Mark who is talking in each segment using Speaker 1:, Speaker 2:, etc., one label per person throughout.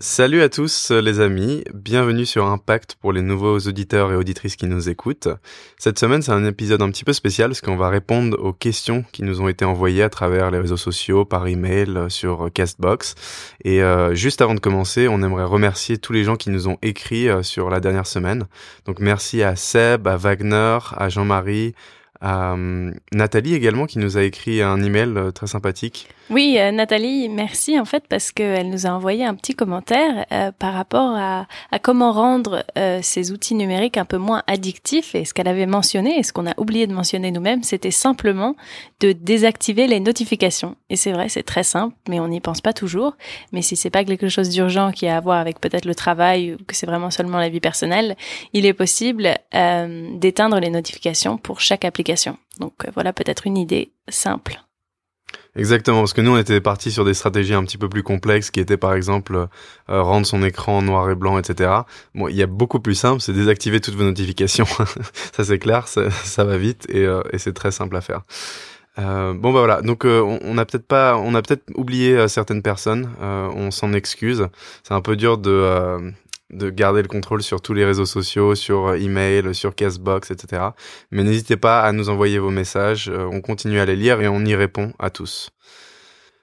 Speaker 1: Salut à tous les amis, bienvenue sur Impact pour les nouveaux auditeurs et auditrices qui nous écoutent. Cette semaine c'est un épisode un petit peu spécial parce qu'on va répondre aux questions qui nous ont été envoyées à travers les réseaux sociaux, par email, sur Castbox. Et euh, juste avant de commencer, on aimerait remercier tous les gens qui nous ont écrit euh, sur la dernière semaine. Donc merci à Seb, à Wagner, à Jean-Marie, à euh, Nathalie également qui nous a écrit un email euh, très sympathique.
Speaker 2: Oui, euh, Nathalie, merci en fait parce qu'elle nous a envoyé un petit commentaire par rapport à, à comment rendre ces outils numériques un peu moins addictifs et ce qu'elle avait mentionné et ce qu'on a oublié de mentionner nous-mêmes, c'était simplement de désactiver les notifications. Et c'est vrai, c'est très simple, mais on n'y pense pas toujours. Mais si c'est pas quelque chose d'urgent qui a à voir avec peut-être le travail ou que c'est vraiment seulement la vie personnelle, il est possible d'éteindre les notifications pour chaque application donc euh, voilà peut-être une idée simple.
Speaker 1: Exactement, parce que nous on était partis sur des stratégies un petit peu plus complexes, qui étaient par exemple euh, rendre son écran noir et blanc, etc. Bon, il y a beaucoup plus simple, c'est désactiver toutes vos notifications. ça c'est clair, ça, va vite et, euh, et c'est très simple à faire. bon bah voilà, donc on, a peut-être pas, on a peut-être oublié certaines personnes, on s'en excuse. C'est un peu dur de de garder le contrôle sur tous les réseaux sociaux, sur euh, email, sur Castbox, etc. Mais n'hésitez pas à nous envoyer vos messages, euh, on continue à les lire et on y répond à tous.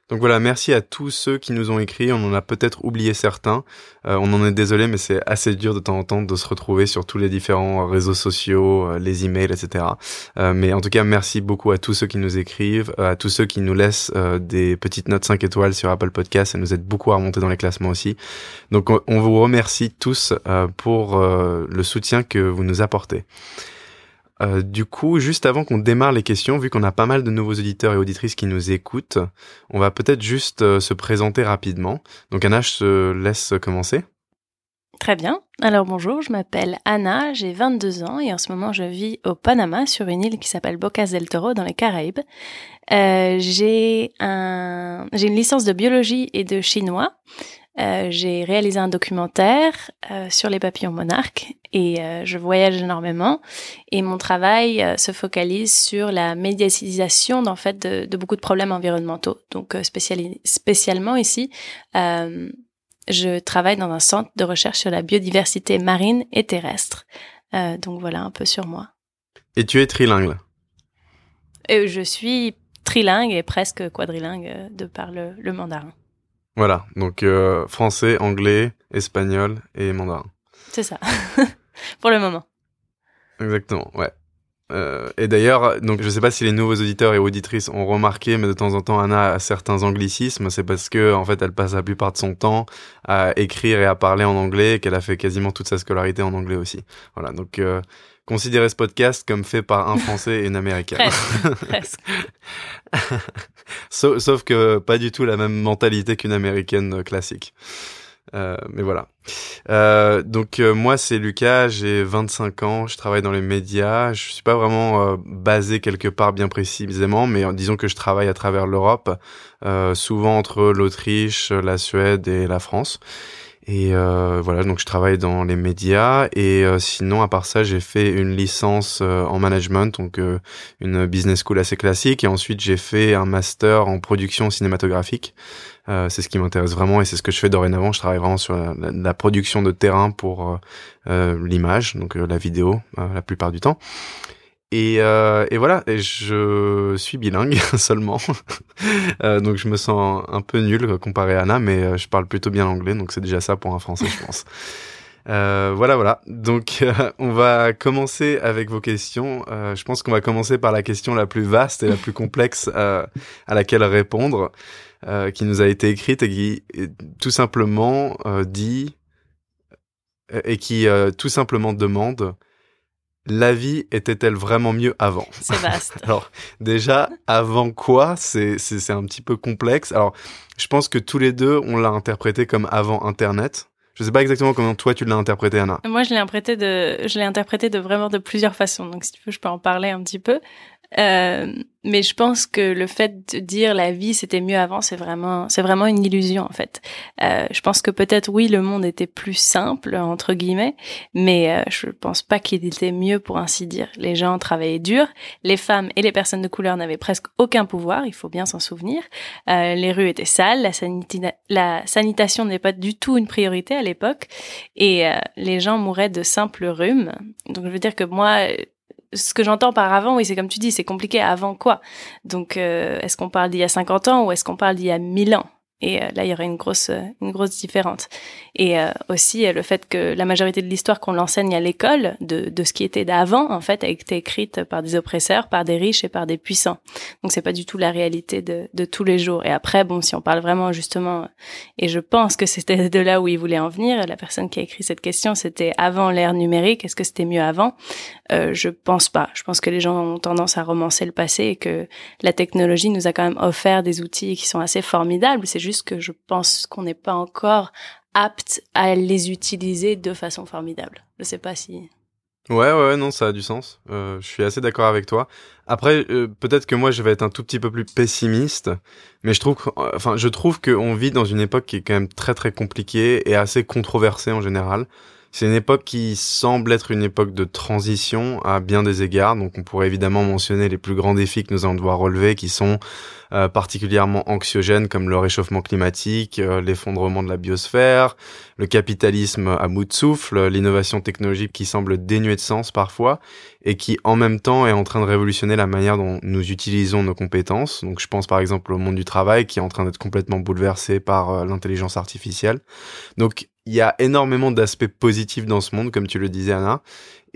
Speaker 1: Donc voilà, merci à tous ceux qui nous ont écrit. On en a peut-être oublié certains. Euh, on en est désolé, mais c'est assez dur de temps en temps de se retrouver sur tous les différents réseaux sociaux, euh, les emails, etc. Euh, mais en tout cas, merci beaucoup à tous ceux qui nous écrivent, à tous ceux qui nous laissent des petites notes 5 étoiles sur Apple Podcast. Ça nous aide beaucoup à remonter dans les classements aussi. Donc on vous remercie tous pour le soutien que vous nous apportez. Euh, du coup, juste avant qu'on démarre les questions, vu qu'on a pas mal de nouveaux auditeurs et auditrices qui nous écoutent, on va peut-être juste euh, se présenter rapidement. Donc Anna, je te laisse commencer.
Speaker 2: Très bien. Alors bonjour, je m'appelle Anna, j'ai 22 ans et en ce moment je vis au Panama sur une île qui s'appelle Bocas del Toro dans les Caraïbes. Euh, j'ai un, j'ai une licence de biologie et de chinois. Euh, j'ai réalisé un documentaire euh, sur les papillons monarques et euh, je voyage énormément et mon travail se focalise sur la médiatisation en fait de, de, beaucoup de problèmes environnementaux. Donc spécialement ici, je travaille dans un centre de recherche sur la biodiversité marine et terrestre. donc voilà un peu sur moi.
Speaker 1: Et tu es trilingue
Speaker 2: Je suis trilingue et presque quadrilingue de par le, le mandarin.
Speaker 1: Voilà, donc euh, français, anglais, espagnol et mandarin.
Speaker 2: C'est ça, pour le moment.
Speaker 1: Exactement, ouais. Euh, et d'ailleurs, donc je sais pas si les nouveaux auditeurs et auditrices ont remarqué, mais de temps en temps Anna a certains anglicismes. C'est parce que en fait, elle passe la plupart de son temps à écrire et à parler en anglais, qu'elle a fait quasiment toute sa scolarité en anglais aussi. Voilà, donc euh, considérez ce podcast comme fait par un Français et une Américaine.
Speaker 2: Presque.
Speaker 1: sauf, que pas du tout la même mentalité qu'une Américaine classique. Euh, mais voilà. Euh, donc euh, moi c'est Lucas, j'ai 25 ans, je travaille dans les médias, je suis pas vraiment euh, basé quelque part bien précisément, mais disons que je travaille à travers l'Europe, souvent entre l'Autriche, la Suède et la France. Et euh, voilà, donc je travaille dans les médias et euh, sinon à part ça, j'ai fait une licence euh, en management, donc euh, une business school assez classique et ensuite j'ai fait un master en production cinématographique. c'est ce qui m'intéresse vraiment et c'est ce que je fais dorénavant. Je travaille vraiment sur la, la production de terrain pour l'image, donc la vidéo la plupart du temps. Et, euh, et, voilà, et je suis bilingue seulement, euh, donc je me sens un peu nul comparé à Anna, mais euh, je parle plutôt bien l'anglais, donc c'est déjà ça pour un Français, je pense. Euh, voilà, voilà. Donc, euh, on va commencer avec vos questions. je pense qu'on va commencer par la question la plus vaste et la plus complexe à laquelle répondre, qui nous a été écrite et qui tout simplement dit et qui tout simplement demande la vie était-elle vraiment mieux avant?
Speaker 2: C'est vaste.
Speaker 1: Alors déjà, avant quoi? C'est c'est un petit peu complexe. Alors, je pense que tous les deux, on l'a interprété comme avant Internet. Je sais pas exactement comment toi tu l'as interprété, Anna.
Speaker 2: Moi, je l'ai interprété de, je l'ai interprété de vraiment de plusieurs façons. Donc, si tu veux, je peux en parler un petit peu. Euh, mais je pense que le fait de dire la vie c'était mieux avant, c'est vraiment, c'est vraiment une illusion en fait. Euh, je pense que peut-être oui, le monde était plus simple entre guillemets, mais euh, je pense pas qu'il était mieux pour ainsi dire. Les gens travaillaient dur, les femmes et les personnes de couleur n'avaient presque aucun pouvoir, il faut bien s'en souvenir. Euh, les rues étaient sales, la, la sanitation n'est pas du tout une priorité à l'époque, et euh, les gens mouraient de simples rhumes. Donc je veux dire que moi ce que j'entends par avant, oui, c'est comme tu dis, c'est compliqué. Avant quoi? Donc, euh, est-ce qu'on parle d'il y a 50 ans ou est-ce qu'on parle d'il y a 1000 ans? Et euh, là, il y aurait une grosse, euh, une grosse différence. Et euh, aussi le fait que la majorité de l'histoire qu'on l'enseigne à l'école, de, de ce qui était d'avant, en fait, a été écrite par des oppresseurs, par des riches et par des puissants. Donc c'est pas du tout la réalité de, de tous les jours. Et après, bon, si on parle vraiment justement, et je pense que c'était de là où il voulait en venir, la personne qui a écrit cette question, c'était avant l'ère numérique. Est-ce que c'était mieux avant? Euh, Je pense pas. Je pense que les gens ont tendance à romancer le passé et que la technologie nous a quand même offert des outils qui sont assez formidables. C'est juste que je pense qu'on n'est pas encore apte à les utiliser de façon formidable. Je sais pas si.
Speaker 1: Ouais, ouais, non, ça a du sens. Euh, je suis assez d'accord avec toi. Après, euh, peut-être que moi, je vais être un tout petit peu plus pessimiste, mais je trouve, enfin, je trouve qu'on vit dans une époque qui est quand même très très compliquée et assez controversée en général. C'est une époque qui semble être une époque de transition à bien des égards. Donc on pourrait évidemment mentionner les plus grands défis que nous allons devoir relever, qui sont euh, particulièrement anxiogènes, comme le réchauffement climatique, euh, l'effondrement de la biosphère, le capitalisme à bout de souffle, l'innovation technologique qui semble dénuée de sens parfois, et qui en même temps est en train de révolutionner la manière dont nous utilisons nos compétences. Donc je pense par exemple au monde du travail qui est en train d'être complètement bouleversé par euh, l'intelligence artificielle. Donc il y a énormément d'aspects positifs dans ce monde, comme tu le disais Anna.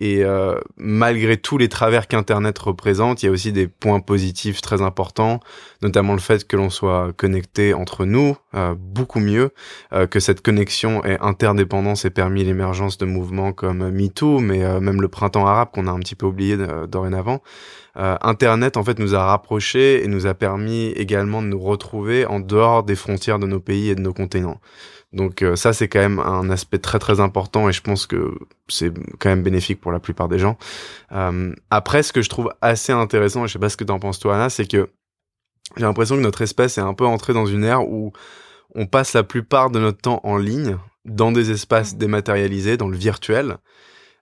Speaker 1: Et euh, malgré tous les travers qu'Internet représente, il y a aussi des points positifs très importants, notamment le fait que l'on soit connecté entre nous euh, beaucoup mieux, euh, que cette connexion et interdépendance ait permis l'émergence de mouvements comme MeToo, mais même le printemps arabe qu'on a un petit peu oublié dorénavant. Internet en fait nous a rapprochés et nous a permis également de nous retrouver en dehors des frontières de nos pays et de nos continents. Donc euh, ça c'est quand même un aspect très très important et je pense que c'est quand même bénéfique pour la plupart des gens. Euh, après ce que je trouve assez intéressant, et je sais pas ce que t'en penses toi Anna, c'est que j'ai l'impression que notre espèce est un peu entrée dans une ère où on passe la plupart de notre temps en ligne, dans des espaces mmh. dématérialisés, dans le virtuel.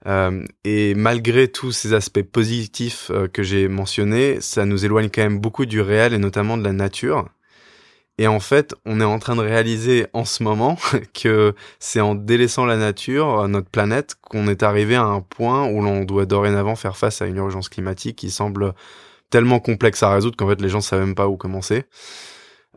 Speaker 1: Euh, et malgré tous ces aspects positifs euh, que j'ai mentionnés, ça nous éloigne quand même beaucoup du réel et notamment de la nature. Et en fait, on est en train de réaliser en ce moment que c'est en délaissant la nature, euh, notre planète, qu'on est arrivé à un point où l'on doit dorénavant faire face à une urgence climatique qui semble tellement complexe à résoudre qu'en fait les gens savent même pas où commencer.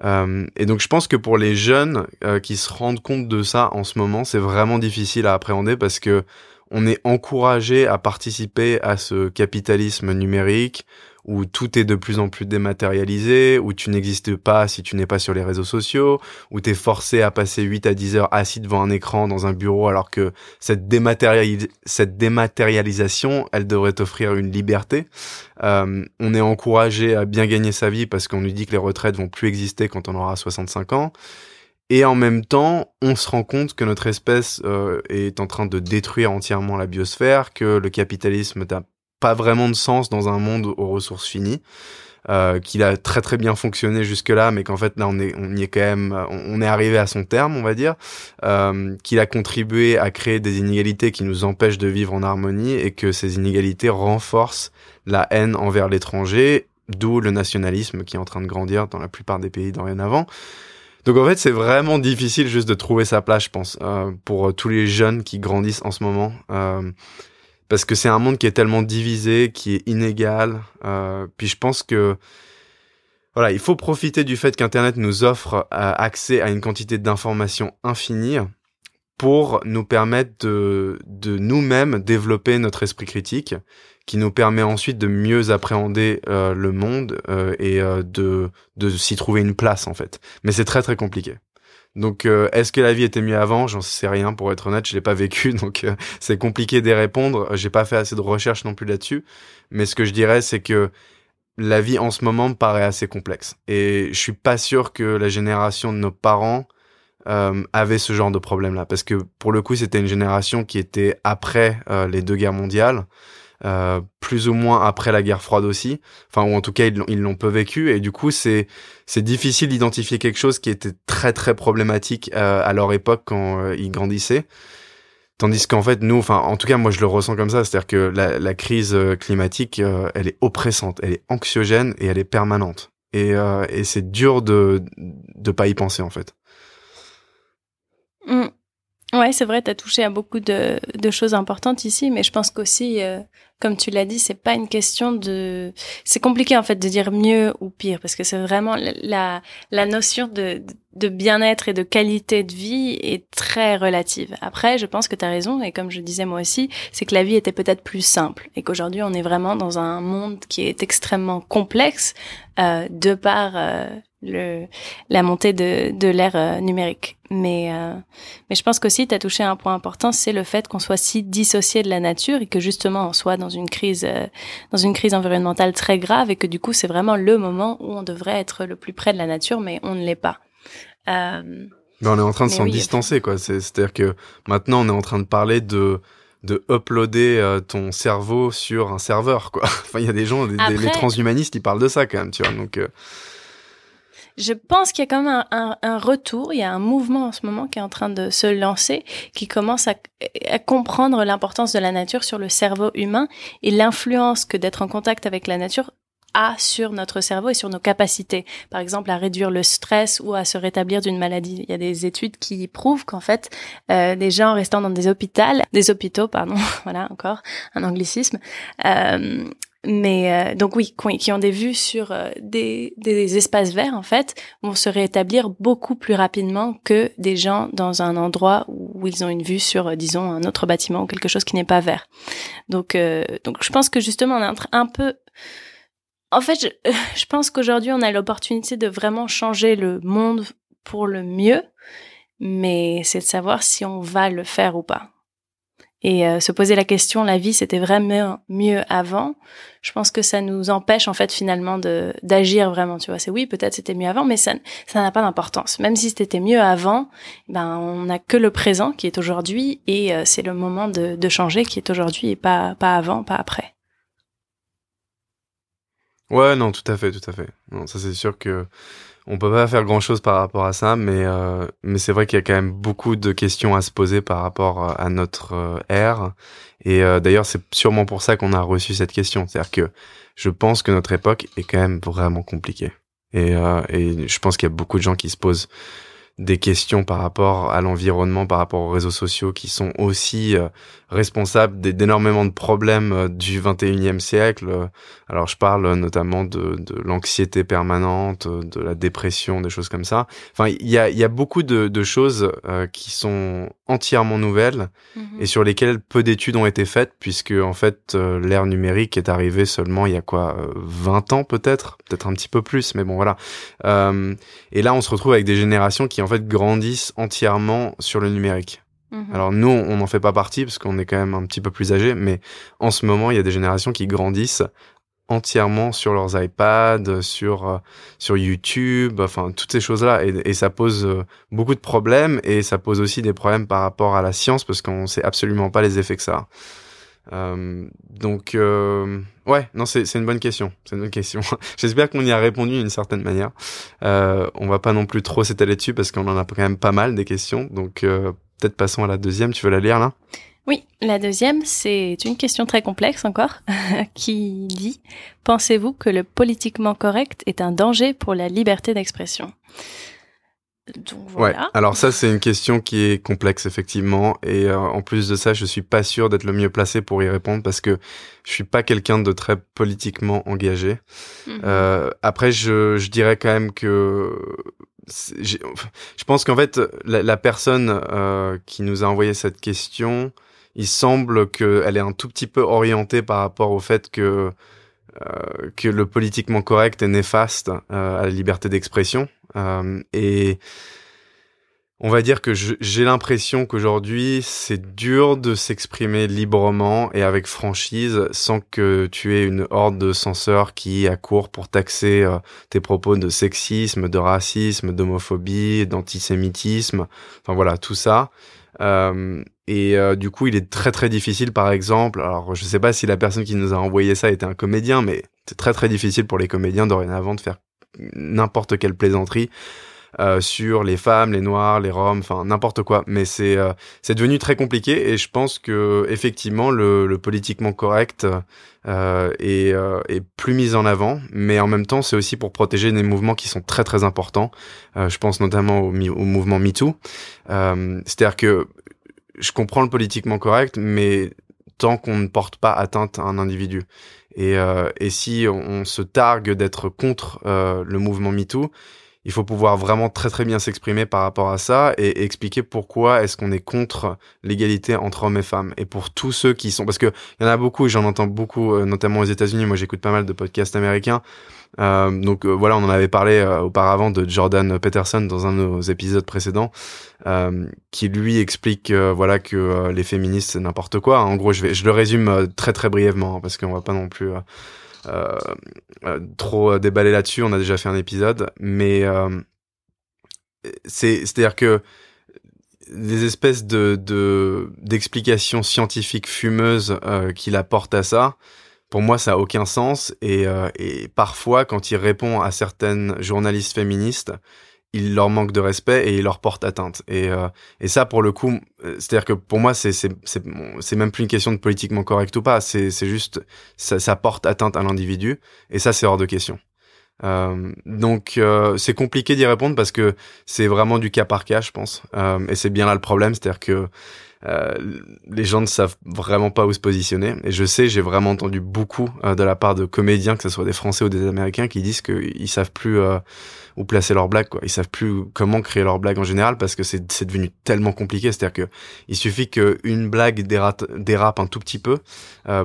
Speaker 1: Et donc je pense que pour les jeunes qui se rendent compte de ça en ce moment, c'est vraiment difficile à appréhender parce que on est encouragé à participer à ce capitalisme numérique, où tout est de plus en plus dématérialisé, où tu n'existes pas si tu n'es pas sur les réseaux sociaux, où tu es forcé à passer 8 à 10 heures assis devant un écran dans un bureau alors que cette, dématérialisation, elle devrait t'offrir une liberté. Euh, on est encouragé à bien gagner sa vie parce qu'on nous dit que les retraites vont plus exister quand on aura 65 ans. Et en même temps, on se rend compte que notre espèce euh, est en train de détruire entièrement la biosphère, que le capitalisme pas vraiment de sens dans un monde aux ressources finies. Euh, qu'il a très très bien fonctionné jusque là, mais qu'en fait là on est y est quand même on est arrivé à son terme, on va dire, euh, qu'il a contribué à créer des inégalités qui nous empêchent de vivre en harmonie et que ces inégalités renforcent la haine envers l'étranger, d'où le nationalisme qui est en train de grandir dans la plupart des pays dorénavant. Donc en fait, c'est vraiment difficile juste de trouver sa place, je pense, euh, pour tous les jeunes qui grandissent en ce moment. Euh, parce que c'est un monde qui est tellement divisé, qui est inégal. Euh, puis je pense que voilà, il faut profiter du fait qu'Internet nous offre euh, accès à une quantité d'informations infinie pour nous permettre de, nous-mêmes développer notre esprit critique, qui nous permet ensuite de mieux appréhender euh, le monde euh, et euh, de, de s'y trouver une place en fait. Mais c'est très très compliqué. Donc, est-ce que la vie était mieux avant? J'en sais rien, pour être honnête, je l'ai pas vécu, donc c'est compliqué d'y répondre. J'ai pas fait assez de recherches non plus là-dessus, mais ce que je dirais, c'est que la vie en ce moment me paraît assez complexe, et je suis pas sûr que la génération de nos parents euh, avait ce genre de problème-là, parce que pour le coup, c'était une génération qui était après les deux guerres mondiales. euh, plus ou moins après la guerre froide aussi, enfin ou en tout cas ils l'ont peu vécu et du coup c'est c'est difficile d'identifier quelque chose qui était très très problématique euh, à leur époque quand euh, ils grandissaient. Tandis qu'en fait, nous, enfin, en tout cas, moi, je le ressens comme ça, c'est-à-dire que la, la, crise climatique, elle est oppressante, elle est anxiogène et elle est permanente. Et, et c'est dur de de pas y penser en fait.
Speaker 2: Mmh. Ouais, c'est vrai, tu as touché à beaucoup de, de, choses importantes ici, mais je pense qu'aussi, euh, comme tu l'as dit, c'est pas une question de. C'est compliqué en fait de dire mieux ou pire, parce que c'est vraiment la, la notion de, de bien-être et de qualité de vie est très relative. Après, je pense que tu as raison, et comme je disais moi aussi, c'est que la vie était peut-être plus simple, et qu'aujourd'hui on est vraiment dans un monde qui est extrêmement complexe euh, de par euh, le, la montée de, de l'ère euh, numérique. Mais, euh, mais je pense qu'aussi, tu as touché un point important, c'est le fait qu'on soit si dissocié de la nature et que justement on soit dans une crise, euh, dans une crise environnementale très grave et que du coup c'est vraiment le moment où on devrait être le plus près de la nature, mais on ne l'est pas.
Speaker 1: mais on est en train de s'en distancer, quoi. C'est-à-dire que maintenant on est en train de parler de de uploader ton cerveau sur un serveur, quoi. enfin, il y a des gens, des, les transhumanistes, ils parlent de ça quand même, tu vois. Donc
Speaker 2: je pense qu'il y a quand même un, retour, il y a un mouvement en ce moment qui est en train de se lancer, qui commence à, comprendre l'importance de la nature sur le cerveau humain et l'influence que d'être en contact avec la nature a sur notre cerveau et sur nos capacités, par exemple à réduire le stress ou à se rétablir d'une maladie. Il y a des études qui prouvent qu'en fait, euh, des gens restant dans des hôpitaux, des hôpitaux, pardon, voilà encore un anglicisme, euh, mais euh, donc oui, qui ont des vues sur euh, des, espaces verts en fait, vont se rétablir beaucoup plus rapidement que des gens dans un endroit où ils ont une vue sur, euh, disons, un autre bâtiment ou quelque chose qui n'est pas vert. Donc, donc je pense que justement on est un peu en fait, je, je pense qu'aujourd'hui, on a l'opportunité de vraiment changer le monde pour le mieux, mais c'est de savoir si on va le faire ou pas et euh, se poser la question la vie c'était vraiment mieux avant. Je pense que ça nous empêche en fait finalement d'agir vraiment. Tu vois c'est oui peut-être c'était mieux avant mais ça ça n'a pas d'importance. Même si c'était mieux avant ben on n'a que le présent qui est aujourd'hui et euh, c'est le moment de, de changer qui est aujourd'hui et pas pas avant pas après.
Speaker 1: Ouais non tout à fait tout à fait. Non ça c'est sûr que on peut pas faire grand chose par rapport à ça, mais euh, mais c'est vrai qu'il y a quand même beaucoup de questions à se poser par rapport euh, à notre euh, ère. Et d'ailleurs, c'est sûrement pour ça qu'on a reçu cette question. C'est-à-dire que je pense que notre époque est quand même vraiment compliquée. Et, et je pense qu'il y a beaucoup de gens qui se posent des questions par rapport à l'environnement, par rapport aux réseaux sociaux, qui sont aussi euh, responsables d'énormément de problèmes euh, du 21e siècle. Alors je parle notamment de, l'anxiété permanente, de la dépression, des choses comme ça. Enfin, il y a, beaucoup de, choses euh, qui sont entièrement nouvelles mhm. et sur lesquelles peu d'études ont été faites, puisque en fait l'ère numérique est arrivée seulement il y a quoi 20 ans peut-être, peut-être un petit peu plus, mais bon voilà. et là on se retrouve avec des générations qui en fait grandissent entièrement sur le numérique. Mhm. Alors nous, on n'en fait pas partie parce qu'on est quand même un petit peu plus âgé, mais en ce moment, il y a des générations qui grandissent entièrement sur leurs iPads, sur euh, sur YouTube, enfin toutes ces choses-là, et, ça pose euh, beaucoup de problèmes et ça pose aussi des problèmes par rapport à la science parce qu'on sait absolument pas les effets que ça a. Euh, donc, ouais, non, c'est une bonne question. C'est une bonne question. J'espère qu'on y a répondu d'une certaine manière. Euh, on va pas non plus trop s'étaler dessus parce qu'on en a quand même pas mal des questions. Donc, peut-être passons à la deuxième. Tu veux la lire là?
Speaker 2: Oui, la deuxième, c'est une question très complexe encore, qui dit Pensez-vous que le politiquement correct est un danger pour la liberté d'expression?
Speaker 1: Ouais. Alors ça, c'est une question qui est complexe effectivement, et euh, en plus de ça, je suis pas sûr d'être le mieux placé pour y répondre parce que je suis pas quelqu'un de très politiquement engagé. Mhm. Euh, après, je, je dirais quand même que je pense qu'en fait, la, la personne euh, qui nous a envoyé cette question, il semble qu'elle est un tout petit peu orientée par rapport au fait que euh, que le politiquement correct est néfaste euh, à la liberté d'expression. Euh, et on va dire que j'ai l'impression qu'aujourd'hui, c'est dur de s'exprimer librement et avec franchise sans que tu aies une horde de censeurs qui accourt pour taxer tes propos de sexisme, de racisme, d'homophobie, d'antisémitisme. Enfin voilà, tout ça. Et euh, du coup, il est très très difficile, par exemple. Alors, je sais pas si la personne qui nous a envoyé ça était un comédien, mais c'est très très difficile pour les comédiens dorénavant de faire n'importe quelle plaisanterie euh, sur les femmes, les noirs, les roms, enfin n'importe quoi. Mais c'est euh, c'est devenu très compliqué et je pense que effectivement le, politiquement correct est, est plus mis en avant, mais en même temps c'est aussi pour protéger des mouvements qui sont très très importants. je pense notamment au mouvement MeToo. C'est-à-dire que je comprends le politiquement correct, mais tant qu'on ne porte pas atteinte à un individu. Et, euh, et si on, se targue d'être contre euh, le mouvement MeToo, il faut pouvoir vraiment très très bien s'exprimer par rapport à ça et, expliquer pourquoi est-ce qu'on est contre l'égalité entre hommes et femmes. Et pour tous ceux qui sont, parce que il y en a beaucoup, j'en entends beaucoup, euh, notamment aux États-Unis. Moi, j'écoute pas mal de podcasts américains. Euh, donc euh, voilà, on en avait parlé euh, auparavant de Jordan Peterson dans un de nos épisodes précédents, qui lui explique voilà que les féministes c'est n'importe quoi. En gros, je le résume très très brièvement hein, parce qu'on va pas non plus trop déballer là-dessus. On a déjà fait un épisode, mais c'est c'est-à-dire que des espèces de d'explications scientifiques fumeuses qu'il apporte à ça, pour moi, ça a aucun sens. Et, et parfois, quand il répond à certaines journalistes féministes, il leur manque de respect et il leur porte atteinte. Et, euh, et ça, pour le coup, euh, c'est-à-dire que pour moi, c'est même plus une question de politiquement correct ou pas. C'est juste ça, ça porte atteinte à l'individu et ça, c'est hors de question. Euh, donc euh, c'est compliqué d'y répondre parce que c'est vraiment du cas par cas, je pense. et c'est bien là le problème, c'est-à-dire que euh, les gens ne savent vraiment pas où se positionner. Et je sais, j'ai vraiment entendu beaucoup euh, de la part de comédiens, que ce soit des Français ou des Américains, qui disent qu'ils savent plus euh, où placer leurs blagues. Quoi. Ils savent plus comment créer leurs blagues en général parce que c'est devenu tellement compliqué. C'est-à-dire que il suffit qu'une blague dérape, dérape un tout petit peu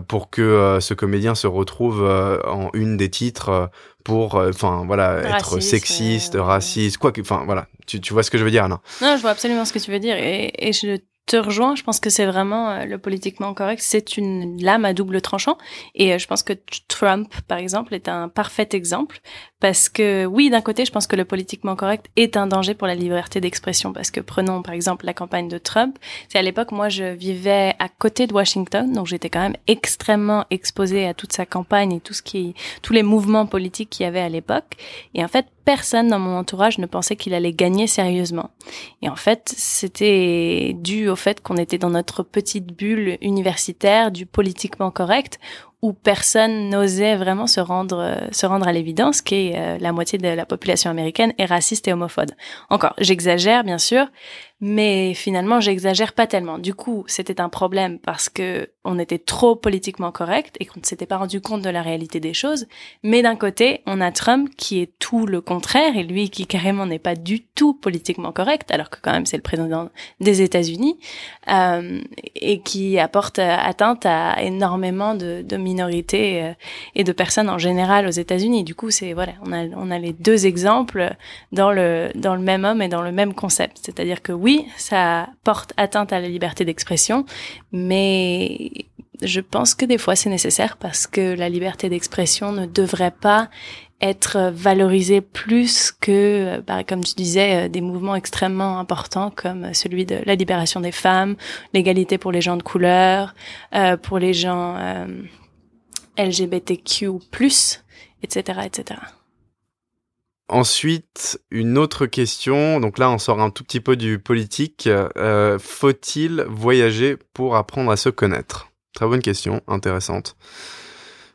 Speaker 1: pour que ce comédien se retrouve en une des titres pour enfin voilà être sexiste raciste quoi que enfin voilà tu, tu vois ce que je veux dire non
Speaker 2: non je vois absolument ce que tu veux dire et, et je te rejoins. Je pense que c'est vraiment euh, le politiquement correct. C'est une lame à double tranchant. Et euh, je pense que Trump, par exemple, est un parfait exemple. Parce que oui, d'un côté, je pense que le politiquement correct est un danger pour la liberté d'expression. Parce que prenons, par exemple, la campagne de Trump. C'est à l'époque, moi, je vivais à côté de Washington. Donc j'étais quand même extrêmement exposée à toute sa campagne et tout ce qui, tous les mouvements politiques qu'il y avait à l'époque. Et en fait, personne dans mon entourage ne pensait qu'il allait gagner sérieusement. Et en fait, c'était dû au fait qu'on était dans notre petite bulle universitaire du politiquement correct où personne n'osait vraiment se rendre se rendre à l'évidence que euh, la moitié de la population américaine est raciste et homophobe. Encore, j'exagère bien sûr, mais finalement j'exagère pas tellement. Du coup, c'était un problème parce que on était trop politiquement correct et qu'on ne s'était pas rendu compte de la réalité des choses. Mais d'un côté, on a Trump qui est tout le contraire et lui qui carrément n'est pas du tout politiquement correct, alors que quand même c'est le président des États-Unis euh, et qui apporte atteinte à énormément de, de minorités euh, et de personnes en général aux États-Unis. Du coup, c'est voilà, on a on a les deux exemples dans le dans le même homme et dans le même concept, c'est-à-dire que oui, ça porte atteinte à la liberté d'expression, mais je pense que des fois c'est nécessaire parce que la liberté d'expression ne devrait pas être valorisée plus que, bah, comme tu disais, euh, des mouvements extrêmement importants comme celui de la libération des femmes, l'égalité pour les gens de couleur, euh, pour les gens euh, LGBTQ+, etc., etc.
Speaker 1: Ensuite, une autre question. Donc là, on sort un tout petit peu du politique. Euh, faut-il voyager pour apprendre à se connaître? Très bonne question, intéressante.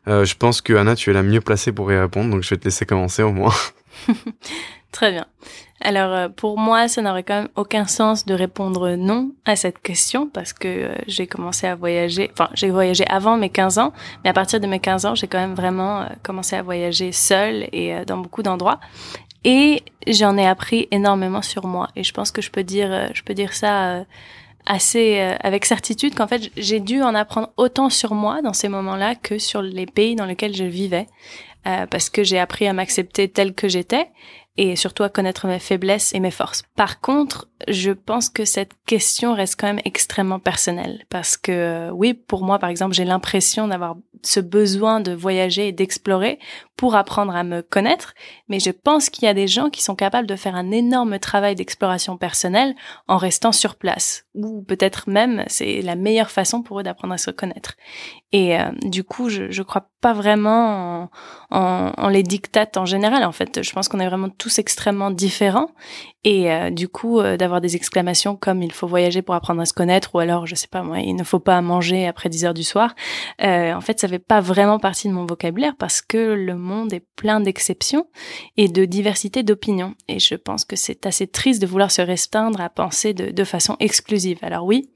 Speaker 1: Euh, je pense que Anna, tu es la mieux placée pour y répondre, donc je vais te laisser commencer au moins.
Speaker 2: Très bien. Alors euh, pour moi, ça n'aurait quand même aucun sens de répondre non à cette question parce que euh, j'ai commencé à voyager, enfin j'ai voyagé avant mes 15 ans, mais à partir de mes 15 ans, j'ai quand même vraiment euh, commencé à voyager seule et dans beaucoup d'endroits. Et j'en ai appris énormément sur moi et je pense que je peux dire je peux dire ça assez avec certitude qu'en fait j'ai dû en apprendre autant sur moi dans ces moments-là que sur les pays dans lesquels je vivais parce que j'ai appris à m'accepter tel que j'étais et surtout à connaître mes faiblesses et mes forces. Par contre, je pense que cette question reste quand même extrêmement personnelle parce que euh, oui, pour moi par exemple, j'ai l'impression d'avoir ce besoin de voyager et d'explorer pour apprendre à me connaître, mais je pense qu'il y a des gens qui sont capables de faire un énorme travail d'exploration personnelle en restant sur place, ou peut-être même c'est la meilleure façon pour eux d'apprendre à se connaître. Et euh, du coup, je, je crois pas vraiment en, en, en, les dictates en général. En fait, je pense qu'on est vraiment tous extrêmement différents. Et euh, du coup, euh, d'avoir des exclamations comme il faut voyager pour apprendre à se connaître, ou alors, je sais pas moi, il ne faut pas manger après 10 heures du soir. en fait, ça fait pas vraiment partie de mon vocabulaire parce que le monde est plein d'exceptions et de diversité d'opinions. Et je pense que c'est assez triste de vouloir se restreindre à penser de, de, façon exclusive. Alors oui,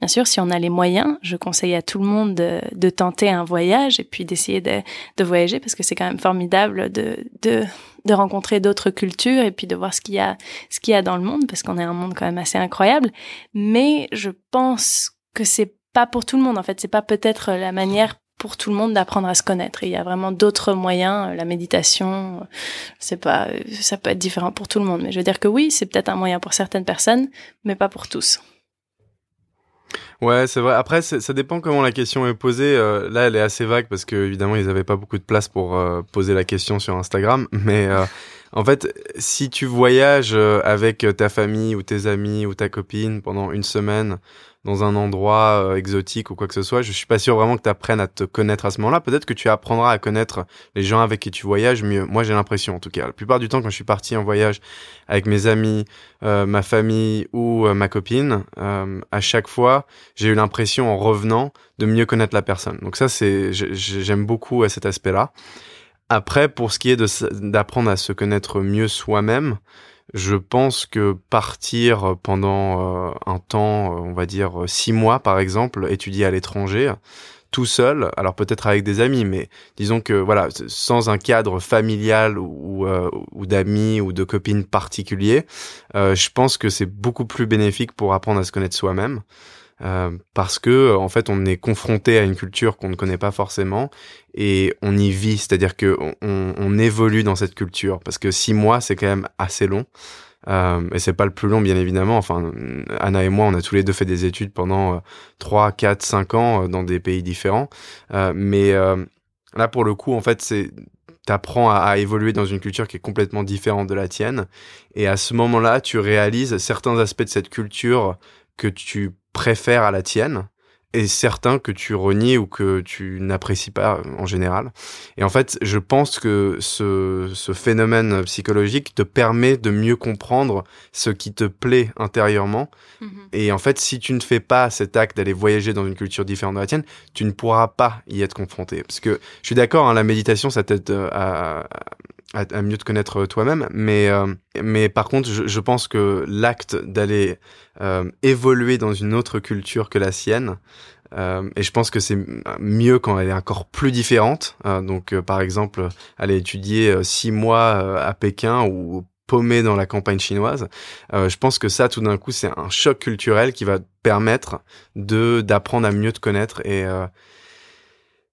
Speaker 2: bien sûr, si on a les moyens, je conseille à tout le monde de, de tenter un voyage et puis d'essayer de, de, voyager parce que c'est quand même formidable de, de, de rencontrer d'autres cultures et puis de voir ce qu'il y a, ce qu'il y a dans le monde parce qu'on est un monde quand même assez incroyable. Mais je pense que c'est pas pour tout le monde en fait. C'est pas peut-être la manière pour tout le monde d'apprendre à se connaître. Il y a vraiment d'autres moyens, euh, la méditation, euh, c'est pas, euh, ça peut être différent pour tout le monde. Mais je veux dire que oui, c'est peut-être un moyen pour certaines personnes, mais pas pour tous.
Speaker 1: Ouais, c'est vrai. Après, ça dépend comment la question est posée. là, elle est assez vague parce que évidemment, ils n'avaient pas beaucoup de place pour poser la question sur Instagram. Mais en fait, si tu voyages avec ta famille ou tes amis ou ta copine pendant une semaine dans un endroit euh, exotique ou quoi que ce soit, je suis pas sûr vraiment que tu apprennes à te connaître à ce moment-là. Peut-être que tu apprendras à connaître les gens avec qui tu voyages mieux. Moi, j'ai l'impression, en tout cas. La plupart du temps, quand je suis parti en voyage avec mes amis, euh, ma famille ou euh, ma copine, à chaque fois, j'ai eu l'impression, en revenant, de mieux connaître la personne. Donc ça, c'est, j'aime beaucoup cet aspect-là. Après, pour ce qui est d'apprendre à se connaître mieux soi-même, je pense que partir pendant euh, un temps, euh, on va dire six mois par exemple, étudier à l'étranger, tout seul, alors peut-être avec des amis, mais disons que voilà, sans un cadre familial ou, euh, ou d'amis ou de copines particuliers, je pense que c'est beaucoup plus bénéfique pour apprendre à se connaître soi-même. Euh, parce que en fait on est confronté à une culture qu'on ne connaît pas forcément et on y vit, c'est-à-dire que on, évolue dans cette culture parce que six mois c'est quand même assez long. Euh, et c'est pas le plus long bien évidemment. Enfin, Anna et moi, on a tous les deux fait des études pendant euh, trois, 4, 4, 5 ans euh, dans des pays différents. Mais là, pour le coup, en fait, c'est t'apprends à, évoluer dans une culture qui est complètement différente de la tienne. Et à ce moment-là, tu réalises certains aspects de cette culture que tu préfères à la tienne et certains que tu renies ou que tu n'apprécies pas en général. Et en fait, je pense que ce, ce, phénomène psychologique te permet de mieux comprendre ce qui te plaît intérieurement. Mm-hmm. Et en fait, si tu ne fais pas cet acte d'aller voyager dans une culture différente de la tienne, tu ne pourras pas y être confronté. Parce que je suis d'accord, hein, la méditation, ça t'aide à, à, mieux te connaître toi-même. Mais, euh, mais par contre, je, je pense que l'acte d'aller euh, évoluer dans une autre culture que la sienne, euh, et je pense que c'est mieux quand elle est encore plus différente. Hein. donc, par exemple, aller étudier six mois à Pékin ou paumé dans la campagne chinoise. je pense que ça, tout d'un coup, c'est un choc culturel qui va permettre de d'apprendre à mieux te connaître et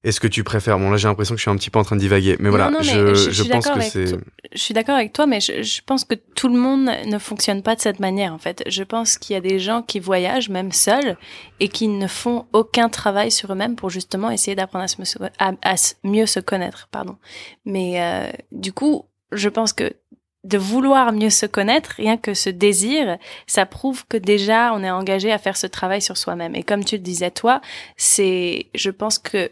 Speaker 1: est-ce que tu préfères Bon, là, j'ai l'impression que je suis un petit peu en train de divaguer, mais voilà, je, je, pense que c'est.
Speaker 2: Je suis d'accord avec toi, mais je, je, pense que tout le monde ne fonctionne pas de cette manière. En fait, je pense qu'il y a des gens qui voyagent même seuls et qui ne font aucun travail sur eux-mêmes pour justement essayer d'apprendre à, se, à, à mieux se connaître. Pardon. Mais euh, du coup, je pense que de vouloir mieux se connaître, rien que ce désir, ça prouve que déjà on est engagé à faire ce travail sur soi-même. Et comme tu le disais toi, c'est, je pense que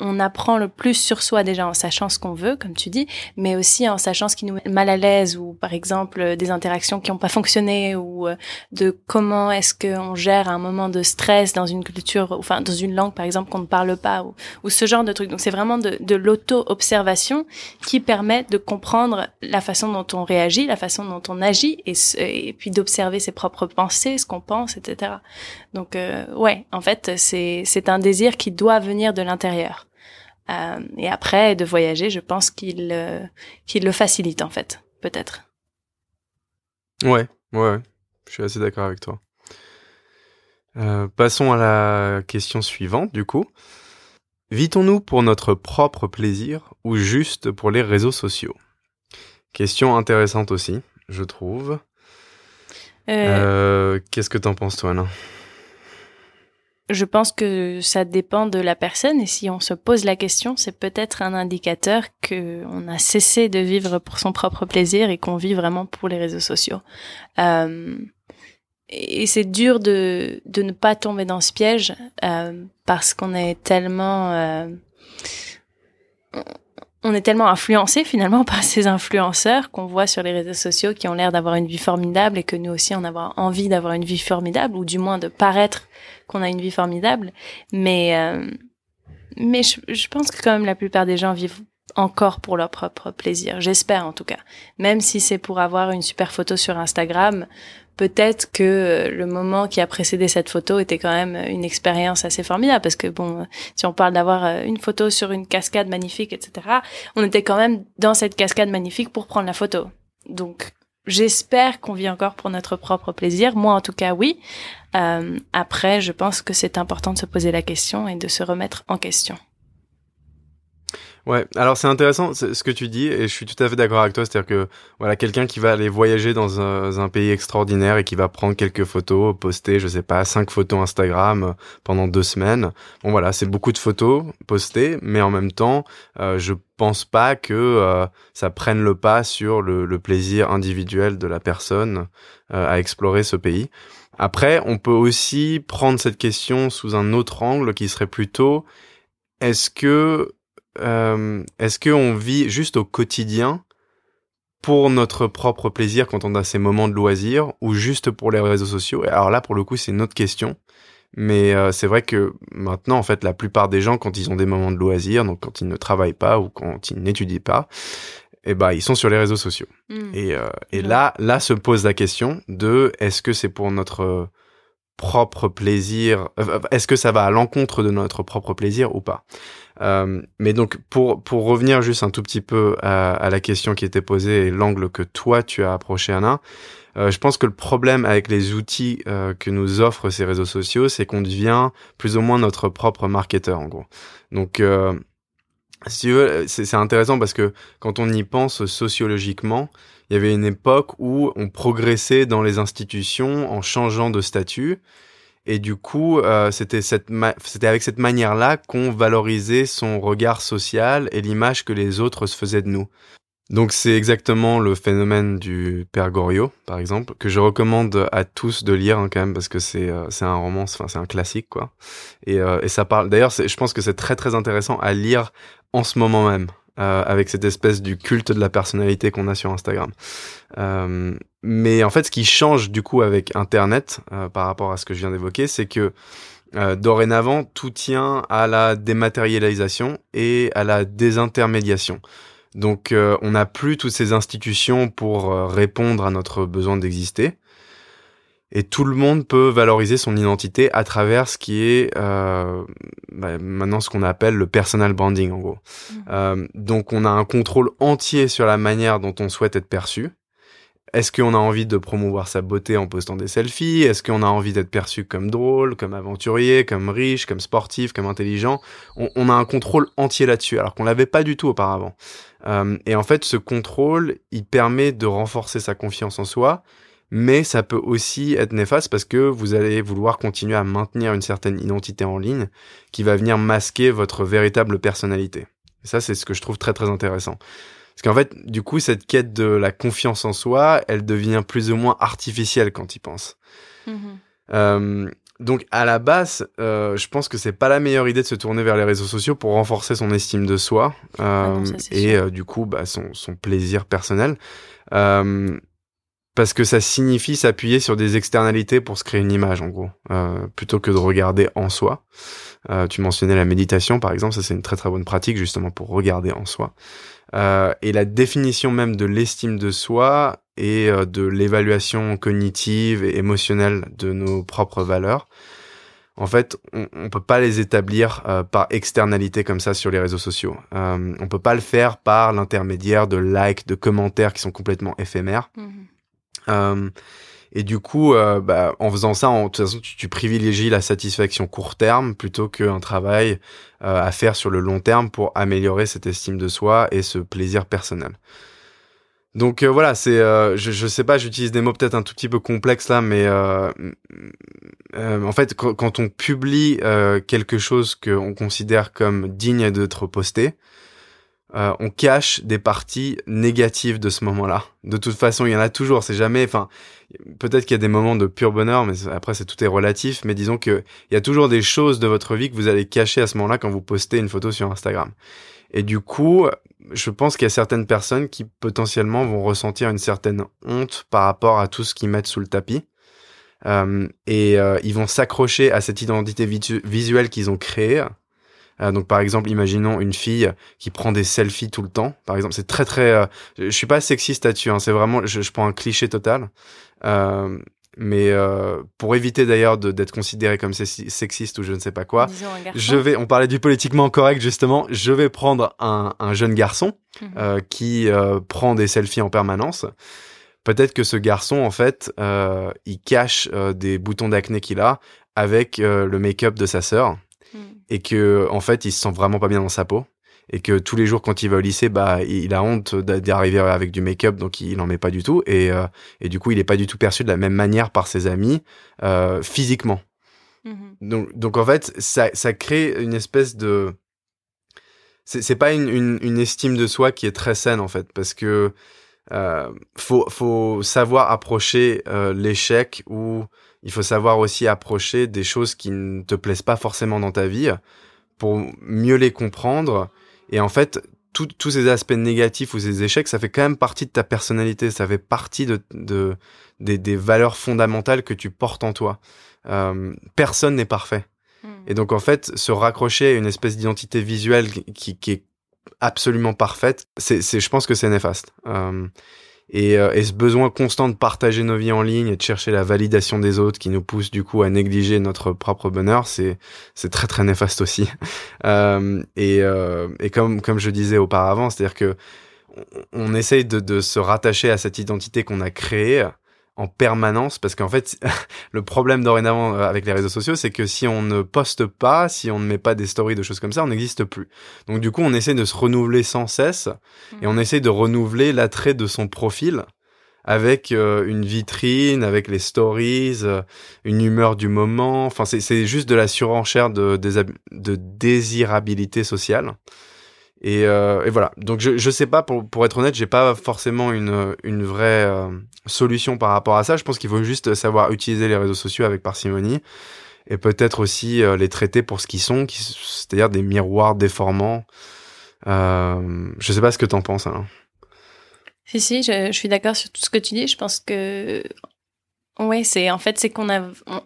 Speaker 2: on apprend le plus sur soi déjà en sachant ce qu'on veut, comme tu dis, mais aussi en sachant ce qui nous met mal à l'aise ou par exemple euh, des interactions qui n'ont pas fonctionné ou euh, de comment est-ce qu'on gère un moment de stress dans une culture, enfin dans une langue par exemple qu'on ne parle pas ou, ce genre de truc. Donc c'est vraiment de, de l'auto-observation qui permet de comprendre la façon dont on réagit, la façon dont on agit et, puis d'observer ses propres pensées, ce qu'on pense, etc. Donc euh, ouais, en fait c'est un désir qui doit venir de l'intérieur. Euh, et après, de voyager, je pense qu'il euh, qu'il le facilite en fait, peut-être.
Speaker 1: Ouais, ouais, je suis assez d'accord avec toi. Euh, passons à la question suivante, du coup. Vit-on-nous pour notre propre plaisir ou juste pour les réseaux sociaux? Question intéressante aussi, je trouve. Qu'est-ce que t'en penses, toi, Anna
Speaker 2: je pense que ça dépend de la personne et si on se pose la question, c'est peut-être un indicateur que on a cessé de vivre pour son propre plaisir et qu'on vit vraiment pour les réseaux sociaux. Euh, et c'est dur de, de ne pas tomber dans ce piège euh, parce qu'on est tellement euh, on est tellement influencé finalement par ces influenceurs qu'on voit sur les réseaux sociaux qui ont l'air d'avoir une vie formidable et que nous aussi on a envie d'avoir une vie formidable ou du moins de paraître qu'on a une vie formidable. Mais euh, mais je, je, pense que quand même la plupart des gens vivent encore pour leur propre plaisir. J'espère en tout cas. Même si c'est pour avoir une super photo sur Instagram, peut-être que euh, le moment qui a précédé cette photo était quand même une expérience assez formidable parce que bon, si on parle d'avoir euh, une photo sur une cascade magnifique, etc., on était quand même dans cette cascade magnifique pour prendre la photo. Donc, j'espère qu'on vit encore pour notre propre plaisir. Moi, en tout cas, oui. Euh, après, je pense que c'est important de se poser la question et de se remettre en question.
Speaker 1: Ouais, alors c'est intéressant ce que tu dis et je suis tout à fait d'accord avec toi. C'est-à-dire que voilà, quelqu'un qui va aller voyager dans un, pays extraordinaire et qui va prendre quelques photos, poster, je sais pas, cinq photos Instagram euh, pendant deux semaines. Bon voilà, c'est beaucoup de photos postées, mais en même temps, euh, je pense pas que euh, ça prenne le pas sur le, plaisir individuel de la personne euh, à explorer ce pays. Après, on peut aussi prendre cette question sous un autre angle qui serait plutôt est-ce que euh, est-ce qu'on vit juste au quotidien pour notre propre plaisir quand on a ces moments de loisir ou juste pour les réseaux sociaux? Alors là, pour le coup, c'est une autre question. Mais euh, c'est vrai que maintenant, en fait, la plupart des gens, quand ils ont des moments de loisir, donc quand ils ne travaillent pas ou quand ils n'étudient pas, eh ben, ils sont sur les réseaux sociaux. Hmm. Et, euh, et là, là se pose la question de est-ce que c'est pour notre propre plaisir Est-ce que ça va à l'encontre de notre propre plaisir ou pas? Euh, mais donc pour pour revenir juste un tout petit peu à, à la question qui était posée et l'angle que toi tu as approché Anna, euh, je pense que le problème avec les outils euh, que nous offrent ces réseaux sociaux, c'est qu'on devient plus ou moins notre propre marketeur en gros. Donc euh, si c'est intéressant parce que quand on y pense sociologiquement, il y avait une époque où on progressait dans les institutions en changeant de statut et du coup, euh, c'était avec cette manière-là qu'on valorisait son regard social et l'image que les autres se faisaient de nous. Donc c'est exactement le phénomène du Père Goriot, par exemple, que je recommande à tous de lire hein, quand même parce que c'est euh, c'est un roman, enfin c'est un classique quoi. Et, euh, et ça parle. D'ailleurs, je pense que c'est très très intéressant à lire en ce moment même. Euh, avec cette espèce du culte de la personnalité qu'on a sur Instagram. Euh, mais en fait, ce qui change du coup avec Internet euh, par rapport à ce que je viens d'évoquer, c'est que dorénavant, tout tient à la dématérialisation et à la désintermédiation. Donc, on n'a plus toutes ces institutions pour répondre à notre besoin d'exister et tout le monde peut valoriser son identité à travers ce qui est euh, bah, maintenant ce qu'on appelle le personal branding en gros. Mmh. Euh, donc on a un contrôle entier sur la manière dont on souhaite être perçu. Est-ce qu'on a envie de promouvoir sa beauté en postant des selfies? Est-ce qu'on a envie d'être perçu comme drôle, comme aventurier, comme riche, comme sportif, comme intelligent? On, on, a un contrôle entier là-dessus, alors qu'on l'avait pas du tout auparavant. Euh, et en fait, ce contrôle, il permet de renforcer sa confiance en soi, mais ça peut aussi être néfaste parce que vous allez vouloir continuer à maintenir une certaine identité en ligne qui va venir masquer votre véritable personnalité. Et ça, c'est ce que je trouve très très intéressant. Parce qu'en fait, du coup, cette quête de la confiance en soi, elle devient plus ou moins artificielle quand il pense. Mm-hmm. Euh, donc à la base, euh, je pense que c'est pas la meilleure idée de se tourner vers les réseaux sociaux pour renforcer son estime de soi euh, ah et euh, du coup bah, son, son plaisir personnel. Parce que ça signifie s'appuyer sur des externalités pour se créer une image en gros, euh, plutôt que de regarder en soi. Euh, tu mentionnais la méditation par exemple, ça c'est une très très bonne pratique justement pour regarder en soi. Euh, et la définition même de l'estime de soi et de l'évaluation cognitive et émotionnelle de nos propres valeurs, en fait, on, on peut pas les établir par externalité comme ça sur les réseaux sociaux. Euh, on peut pas le faire par l'intermédiaire de likes, de commentaires qui sont complètement éphémères. Mhm. Euh, et du coup, euh, bah, en faisant ça, en, de toute façon, tu, privilégies la satisfaction court terme plutôt qu'un travail euh, à faire sur le long terme pour améliorer cette estime de soi et ce plaisir personnel. Donc voilà, c'est, je, sais pas, j'utilise des mots peut-être un tout petit peu complexes là, mais en fait, quand, on publie quelque chose qu'on considère comme digne d'être posté, on cache des parties négatives de ce moment-là. De toute façon, il y en a toujours. C'est jamais, enfin, peut-être qu'il y a des moments de pur bonheur, mais après, c'est tout est relatif. Mais disons que il y a toujours des choses de votre vie que vous allez cacher à ce moment-là quand vous postez une photo sur Instagram. Et du coup, je pense qu'il y a certaines personnes qui potentiellement vont ressentir une certaine honte par rapport à tout ce qu'ils mettent sous le tapis. Euh, et euh, ils vont s'accrocher à cette identité visuelle qu'ils ont créée. Euh, donc par exemple, imaginons une fille qui prend des selfies tout le temps. Par exemple, c'est très très. Euh, je suis pas sexiste là-dessus. Hein, c'est vraiment, je, je, prends un cliché total. Euh, mais euh, pour éviter d'ailleurs d'être considéré comme sexiste ou je ne sais pas quoi, je vais, on parlait du politiquement correct justement, je vais prendre un, un jeune garçon mhm. euh, qui euh, prend des selfies en permanence. Peut-être que ce garçon en fait, euh, il cache euh, des boutons d'acné qu'il a avec le make-up de sa sœur mhm. et que en fait, il se sent vraiment pas bien dans sa peau et que tous les jours quand il va au lycée, bah il a honte d'arriver avec du make-up, donc il en met pas du tout, et, euh, et du coup il est pas du tout perçu de la même manière par ses amis euh, physiquement. Mm-hmm. Donc, donc en fait ça, ça crée une espèce de c'est pas une, une, une, estime de soi qui est très saine en fait, parce que euh, faut, faut savoir approcher euh, l'échec ou il faut savoir aussi approcher des choses qui ne te plaisent pas forcément dans ta vie pour mieux les comprendre et en fait, tous ces aspects négatifs ou ces échecs, ça fait quand même partie de ta personnalité, ça fait partie de, de des, des, valeurs fondamentales que tu portes en toi. Euh, personne n'est parfait. Hmm. Et donc en fait, se raccrocher à une espèce d'identité visuelle qui, qui, est absolument parfaite, c'est, je pense que c'est néfaste. Euh, et, euh, et, ce besoin constant de partager nos vies en ligne et de chercher la validation des autres qui nous pousse du coup à négliger notre propre bonheur, c'est c'est très très néfaste aussi. Euh, et, euh, et comme comme je disais auparavant, c'est-à-dire que on, essaye de, de se rattacher à cette identité qu'on a créée en permanence parce qu'en fait le problème dorénavant euh, avec les réseaux sociaux c'est que si on ne poste pas si on ne met pas des stories de choses comme ça on n'existe plus donc du coup on essaie de se renouveler sans cesse et on mhm. essaie de renouveler l'attrait de son profil avec euh, une vitrine, avec les stories, euh, une humeur du moment. Enfin, c'est juste de la surenchère de, de désirabilité sociale. Et, euh, et, voilà. Donc je je sais pas pour être honnête, j'ai pas forcément une une vraie euh, solution par rapport à ça. Je pense qu'il faut juste savoir utiliser les réseaux sociaux avec parcimonie et peut-être aussi euh, les traiter pour ce qu'ils sont, c'est-à-dire des miroirs déformants. Euh, je sais pas ce que t'en penses. Hein.
Speaker 2: Si si, je, suis d'accord sur tout ce que tu dis. Je pense que oui, c'est en fait c'est qu'on a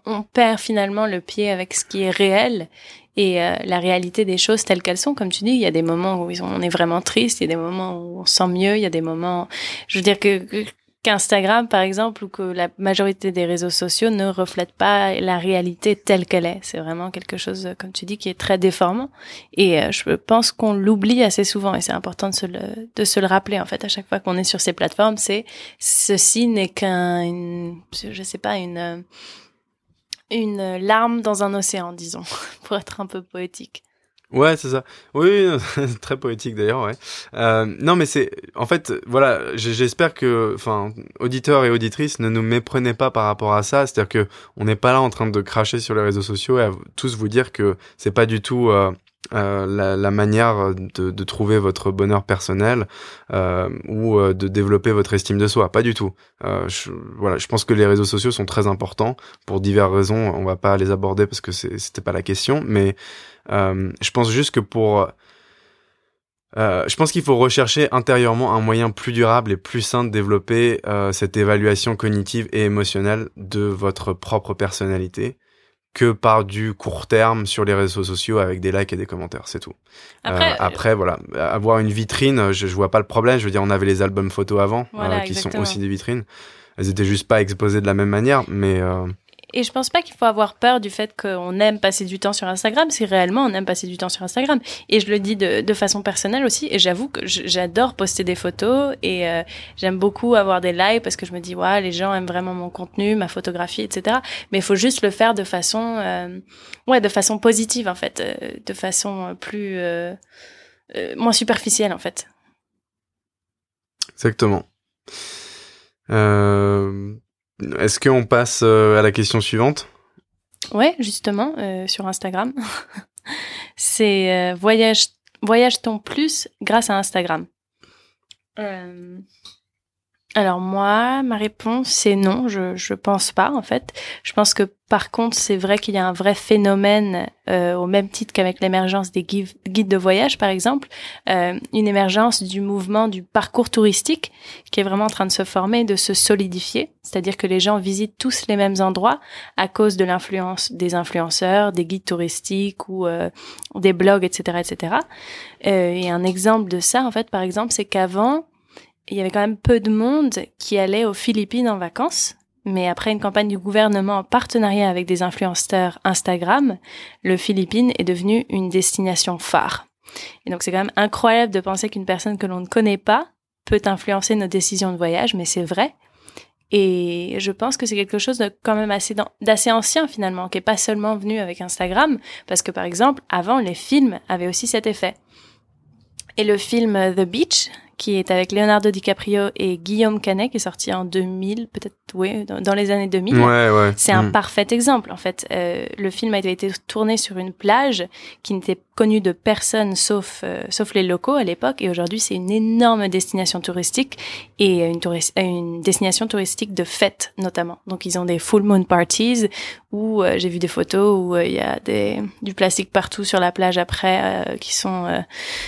Speaker 2: on, perd finalement le pied avec ce qui est réel et euh, la réalité des choses telles qu'elles sont. Comme tu dis, il y a des moments où on est vraiment triste, il y a des moments où on se sent mieux, il y a des moments, je veux dire que, qu'Instagram, par exemple, ou que la majorité des réseaux sociaux ne reflètent pas la réalité telle qu'elle est. C'est vraiment quelque chose, comme tu dis, qui est très déformant. Et euh, je pense qu'on l'oublie assez souvent, et c'est important de se le, de se le rappeler, en fait, à chaque fois qu'on est sur ces plateformes, c'est, ceci n'est qu'un, je sais pas, une, une larme dans un océan, disons, pour être un peu poétique.
Speaker 1: Ouais, c'est ça. Oui, très poétique d'ailleurs, ouais. Euh, non, mais c'est, en fait, voilà, j'espère que, enfin, auditeurs et auditrices, ne nous méprenez pas par rapport à ça. C'est-à-dire que on n'est pas là en train de cracher sur les réseaux sociaux et à tous vous dire que c'est pas du tout euh, euh, la, la, manière de, de, trouver votre bonheur personnel euh, ou euh, de développer votre estime de soi. Pas du tout. Euh, je, voilà, je pense que les réseaux sociaux sont très importants pour diverses raisons. On va pas les aborder parce que c'était pas la question, mais euh, je pense juste que pour euh, je pense qu'il faut rechercher intérieurement un moyen plus durable et plus sain de développer cette évaluation cognitive et émotionnelle de votre propre personnalité que par du court terme sur les réseaux sociaux avec des likes et des commentaires, c'est tout. Après, euh, après, voilà, avoir une vitrine, je, je vois pas le problème. Je veux dire, on avait les albums photos avant, euh, qui sont aussi des vitrines. Elles étaient juste pas exposées de la même manière, mais euh,
Speaker 2: et je pense pas qu'il faut avoir peur du fait qu'on aime passer du temps sur Instagram, si réellement on aime passer du temps sur Instagram. Et je le dis de, façon personnelle aussi, et j'avoue que j'adore poster des photos, et euh, j'aime beaucoup avoir des likes parce que je me dis, ouais, les gens aiment vraiment mon contenu, ma photographie, etc. Mais il faut juste le faire de façon, euh, ouais, de façon positive en fait, euh, de façon plus, moins superficielle en fait.
Speaker 1: Exactement. Euh, Est-ce qu'on passe euh, à la question suivante?
Speaker 2: Ouais, justement, euh, sur Instagram. C'est euh, voyage, voyage-t-on plus grâce à Instagram? Euh, Alors moi, ma réponse c'est non, je je pense pas en fait. Je pense que par contre c'est vrai qu'il y a un vrai phénomène euh, au même titre qu'avec l'émergence des guides de voyage par exemple, euh, une émergence du mouvement du parcours touristique qui est vraiment en train de se former, de se solidifier. C'est-à-dire que les gens visitent tous les mêmes endroits à cause de l'influence des influenceurs, des guides touristiques ou euh, des blogs, etc., etc. Euh, et un exemple de ça en fait, par exemple, c'est qu'avant il y avait quand même peu de monde qui allait aux Philippines en vacances. Mais après une campagne du gouvernement en partenariat avec des influenceurs Instagram, le Philippines est devenu une destination phare. Et donc c'est quand même incroyable de penser qu'une personne que l'on ne connaît pas peut influencer nos décisions de voyage, mais c'est vrai. Et je pense que c'est quelque chose de quand même assez d'assez ancien finalement, qui est pas seulement venu avec Instagram, parce que par exemple, avant les films avaient aussi cet effet. Et le film The Beach, qui est avec Leonardo DiCaprio et Guillaume Canet, qui est sorti en 2000, peut-être, oui, dans, dans les années 2000.
Speaker 1: Ouais, ouais.
Speaker 2: C'est un
Speaker 1: Mm.
Speaker 2: parfait exemple, en fait. Euh, le film a été tourné sur une plage qui n'était connue de personne sauf, euh, sauf les locaux à l'époque. Et aujourd'hui, c'est une énorme destination touristique et une, touris- euh, une destination touristique de fêtes, notamment. Donc, ils ont des full moon parties où euh, j'ai vu des photos où il y a des, du plastique partout sur la plage après qui sont,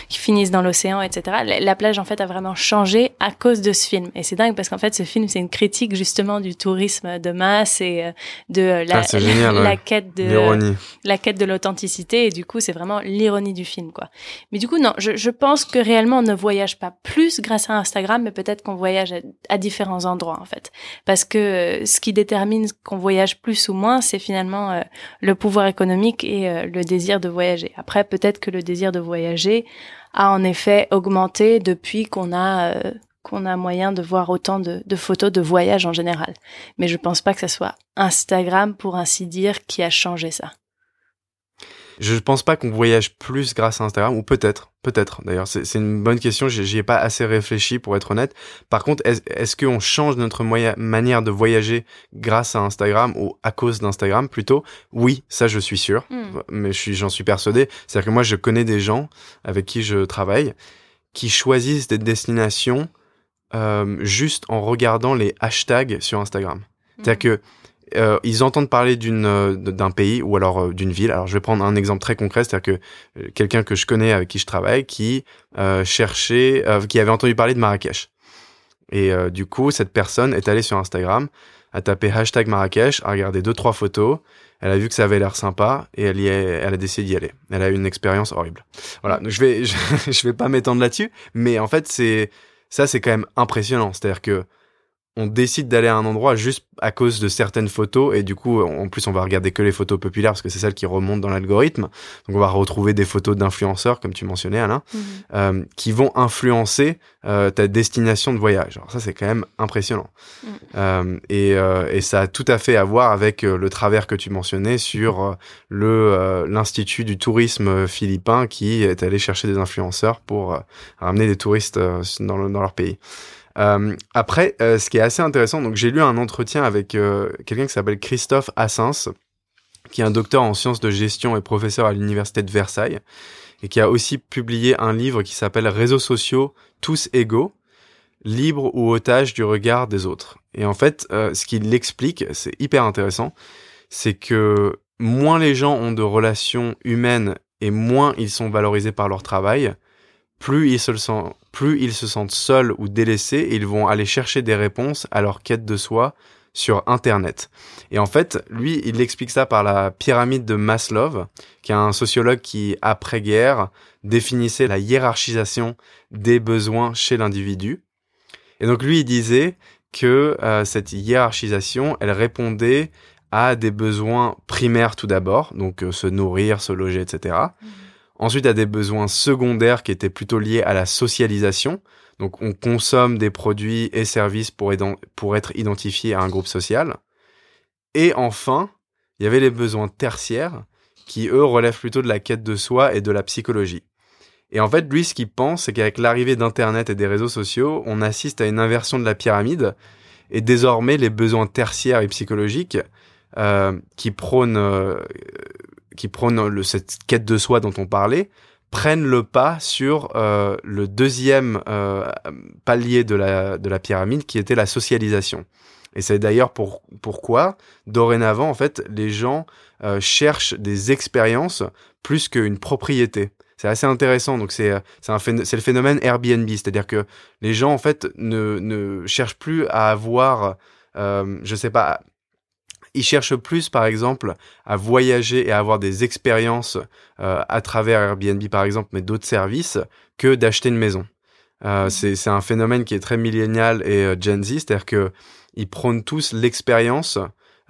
Speaker 2: qui finissent dans l'océan, etc. La, la plage, en fait, a vraiment changé à cause de ce film. Et c'est dingue parce qu'en fait, ce film, c'est une critique justement du tourisme de masse et euh, de euh, la,
Speaker 1: Ah, génial,
Speaker 2: la
Speaker 1: ouais.
Speaker 2: quête de la quête de l'authenticité. Et du coup c'est vraiment l'ironie du film quoi. Mais du coup non je, je pense que réellement on ne voyage pas plus grâce à Instagram mais peut-être qu'on voyage à, à différents endroits en fait. Parce que euh, ce qui détermine qu'on voyage plus ou moins c'est finalement euh, le pouvoir économique et euh, le désir de voyager. Après peut-être que le désir de voyager a en effet augmenté depuis qu'on a euh, qu'on a moyen de voir autant de, de photos de voyage en général. Mais je pense pas que ça soit Instagram, pour ainsi dire, qui a changé ça.
Speaker 1: Je pense pas qu'on voyage plus grâce à Instagram, ou peut-être, peut-être. D'ailleurs, c'est une bonne question. J'y ai pas assez réfléchi pour être honnête. Par contre, est-ce qu'on change notre manière de voyager grâce à Instagram ou à cause d'Instagram plutôt? Oui, ça je suis sûr.
Speaker 2: Hmm.
Speaker 1: Mais suis, j'en suis persuadé. C'est-à-dire que moi, je connais des gens avec qui je travaille qui choisissent des destinations euh, juste en regardant les hashtags sur Instagram. C'est-à-dire que euh, ils entendent parler d'une euh, d'un pays ou alors euh, d'une ville. Alors je vais prendre un exemple très concret, c'est-à-dire que quelqu'un que je connais avec qui je travaille qui cherchait, qui avait entendu parler de Marrakech. Et du coup, cette personne est allée sur Instagram, a tapé hashtag Marrakech, a regardé deux trois photos, elle a vu que ça avait l'air sympa et elle a décidé d'y aller. Elle a eu une expérience horrible. Voilà, je vais je vais pas m'étendre là-dessus, mais en fait c'est ça c'est quand même impressionnant. C'est-à-dire que on décide d'aller à un endroit juste à cause de certaines photos et du coup en plus on va regarder que les photos populaires parce que c'est celles qui remontent dans l'algorithme donc on va retrouver des photos d'influenceurs comme tu mentionnais Alain
Speaker 2: Mhm.
Speaker 1: euh, qui vont influencer euh, ta destination de voyage alors ça c'est quand même impressionnant
Speaker 2: Mm.
Speaker 1: Euh, et, et ça a tout à fait à voir avec le travers que tu mentionnais sur le l'institut du tourisme philippin qui est allé chercher des influenceurs pour ramener des touristes dans, le- dans leur pays après, euh, ce qui est assez intéressant, donc j'ai lu un entretien avec euh, quelqu'un qui s'appelle Christophe Assens, qui est un docteur en sciences de gestion et professeur à l'université de Versailles, et qui a aussi publié un livre qui s'appelle Réseaux sociaux tous égaux, libres ou otages du regard des autres. Et en fait, euh, ce qu'il explique, c'est hyper intéressant, c'est que moins les gens ont de relations humaines et moins ils sont valorisés par leur travail, plus ils se, sentent, plus ils se sentent seuls ou délaissés, ils vont aller chercher des réponses à leur quête de soi sur Internet. Et en fait, lui, il explique ça par la pyramide de Maslow, qui est un sociologue qui, après-guerre, définissait la hiérarchisation des besoins chez l'individu. Et donc lui, il disait que euh, cette hiérarchisation, elle répondait à des besoins primaires tout d'abord, donc euh, se nourrir, se loger, etc. Ensuite, à des besoins secondaires qui étaient plutôt liés à la socialisation. Donc, on consomme des produits et services pour, être identifié à un groupe social. Et enfin, il y avait les besoins tertiaires qui, eux, relèvent plutôt de la quête de soi et de la psychologie. Et en fait, lui, ce qu'il pense, c'est qu'avec l'arrivée d'Internet et des réseaux sociaux, on assiste à une inversion de la pyramide. Et désormais, les besoins tertiaires et psychologiques euh, qui prônent, euh, qui prônent le, cette quête de soi dont on parlait, prennent le pas sur euh, le deuxième euh, palier de la, de la pyramide, qui était la socialisation. Et c'est d'ailleurs pour, pourquoi, dorénavant, en fait, les gens euh, cherchent des expériences plus qu'une propriété. C'est assez intéressant. Donc c'est un le phénomène Airbnb, c'est-à-dire que les gens en fait ne ne cherchent plus à avoir, euh, je sais pas, ils cherchent plus, par exemple, à voyager et à avoir des expériences euh, à travers Airbnb, par exemple, mais d'autres services, que d'acheter une maison. Euh, mmh. c'est un phénomène qui est très millénial et euh, Gen Z, c'est-à-dire que ils prônent tous l'expérience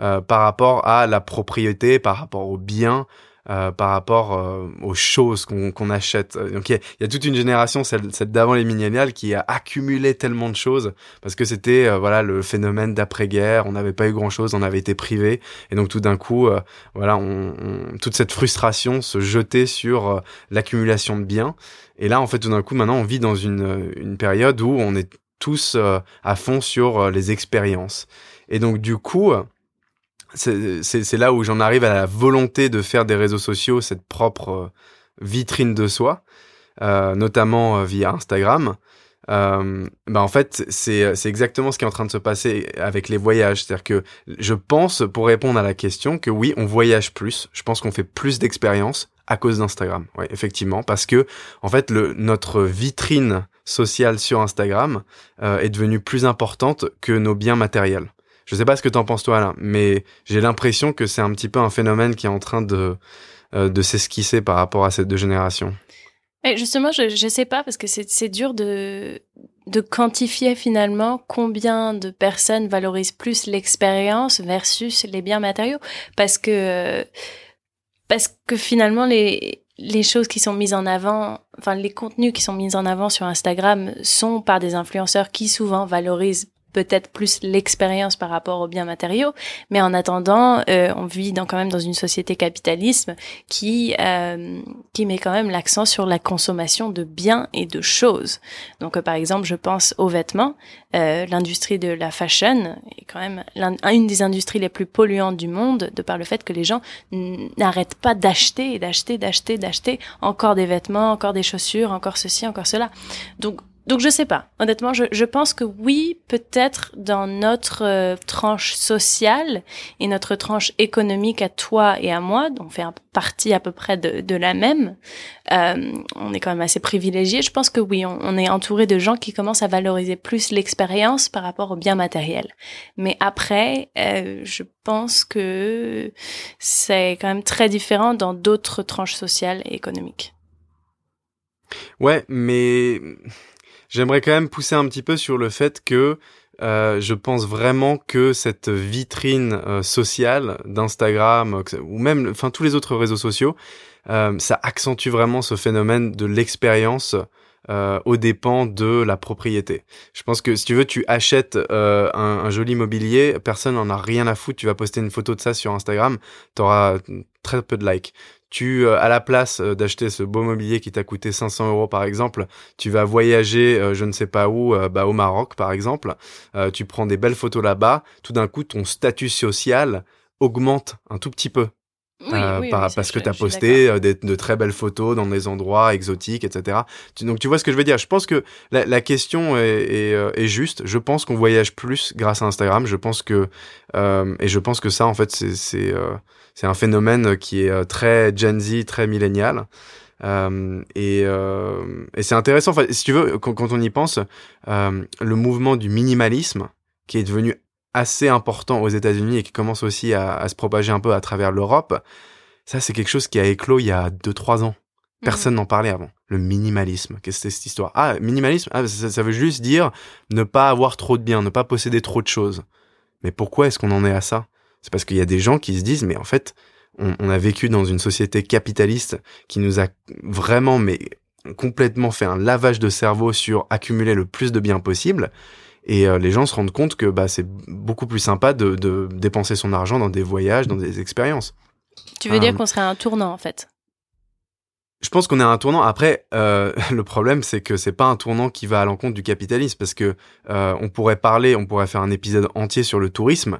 Speaker 1: euh, par rapport à la propriété, par rapport au bien, euh, par rapport euh, aux choses qu'on achète. Donc il y, a toute une génération, celle, celle d'avant les millénials, qui a accumulé tellement de choses parce que c'était euh, voilà le phénomène d'après-guerre. On n'avait pas eu grand-chose, on avait été privé, et donc tout d'un coup, voilà, on, toute cette frustration se jetait sur l'accumulation de biens. Et là, en fait, tout d'un coup, maintenant, on vit dans une, une période où on est tous à fond sur les expériences. Et donc du coup, c'est là où j'en arrive à la volonté de faire des réseaux sociaux cette propre euh, vitrine de soi, euh, notamment euh, via Instagram. Euh, bah en fait, c'est exactement ce qui est en train de se passer avec les voyages. C'est-à-dire que je pense, pour répondre à la question, que oui, on voyage plus. Je pense qu'on fait plus d'expériences à cause d'Instagram. Oui, effectivement, parce que en fait, le, notre vitrine sociale sur Instagram euh, est devenue plus importante que nos biens matériels. Je sais pas ce que t'en penses toi là, mais j'ai l'impression que c'est un petit peu un phénomène qui est en train de euh, de s'esquisser par rapport à ces deux générations.
Speaker 2: Justement, je je sais pas parce que c'est dur de de quantifier finalement combien de personnes valorisent plus l'expérience versus les biens matériaux parce que parce que finalement les les choses qui sont mises en avant, enfin les contenus qui sont mis en avant sur Instagram sont par des influenceurs qui souvent valorisent peut-être plus l'expérience par rapport aux biens matériaux, mais en attendant, euh, on vit dans, quand même dans une société capitaliste qui euh, qui met quand même l'accent sur la consommation de biens et de choses. Donc, euh, par exemple, je pense aux vêtements. L'industrie de la fashion est quand même une des industries les plus polluantes du monde, de par le fait que les gens n'arrêtent pas d'acheter, d'acheter, d'acheter, d'acheter encore des vêtements, encore des chaussures, encore ceci, encore cela. Donc donc je sais pas. Honnêtement, je, je pense que oui, peut-être dans notre euh, tranche sociale et notre tranche économique à toi et à moi, on fait partie à peu près de, de la même. Euh, on est quand même assez privilégié. Je pense que oui, on, on, est entouré de gens qui commencent à valoriser plus l'expérience par rapport au bien matériel. Mais après, euh, je pense que c'est quand même très différent dans d'autres tranches sociales et économiques.
Speaker 1: Ouais, mais J'aimerais quand même pousser un petit peu sur le fait que euh, je pense vraiment que cette vitrine euh, sociale d'Instagram ou même enfin tous les autres réseaux sociaux, euh, ça accentue vraiment ce phénomène de l'expérience euh, aux dépens de la propriété. Je pense que si tu veux, tu achètes euh, un, un, joli mobilier, personne n'en a rien à foutre. Tu vas poster une photo de ça sur Instagram, tu auras très peu de likes tu euh, à la place euh, d'acheter ce beau mobilier qui t'a coûté 500 euros par exemple, tu vas voyager euh, je ne sais pas où, bah, au Maroc par exemple, tu prends des belles photos là-bas, tout d'un coup ton statut social augmente un tout petit peu. Parce que tu as posté de, très belles photos dans des endroits exotiques, etc. donc tu vois ce que je veux dire. Je pense que la, question est, est, juste. Je pense qu'on voyage plus grâce à Instagram. Je pense que et je pense que ça en fait c'est c'est un phénomène qui est euh, très Gen Z, très millénial. Euh, et, euh, et c'est intéressant, enfin, si tu veux, quand, quand on y pense, euh, le mouvement du minimalisme, qui est devenu assez important aux États-Unis et qui commence aussi à, à, se propager un peu à travers l'Europe, ça c'est quelque chose qui a éclos il y a 2-3 ans. Personne mmh. n'en parlait avant. Le minimalisme, qu'est-ce que c'est cette histoire? Ah, minimalisme, ah, ça, ça, veut juste dire ne pas avoir trop de biens, ne pas posséder trop de choses. Mais pourquoi est-ce qu'on en est à ça? C'est parce qu'il y a des gens qui se disent, mais en fait, on, on, a vécu dans une société capitaliste qui nous a vraiment, mais complètement fait un lavage de cerveau sur accumuler le plus de biens possible. Et euh, les gens se rendent compte que bah, c'est beaucoup plus sympa de, de, dépenser son argent dans des voyages, dans des expériences.
Speaker 2: Tu veux dire euh, qu'on serait un tournant en fait?
Speaker 1: Je pense qu'on est à un tournant. Après, euh, le problème, c'est que c'est pas un tournant qui va à l'encontre du capitalisme, parce que euh, on pourrait parler, on pourrait faire un épisode entier sur le tourisme.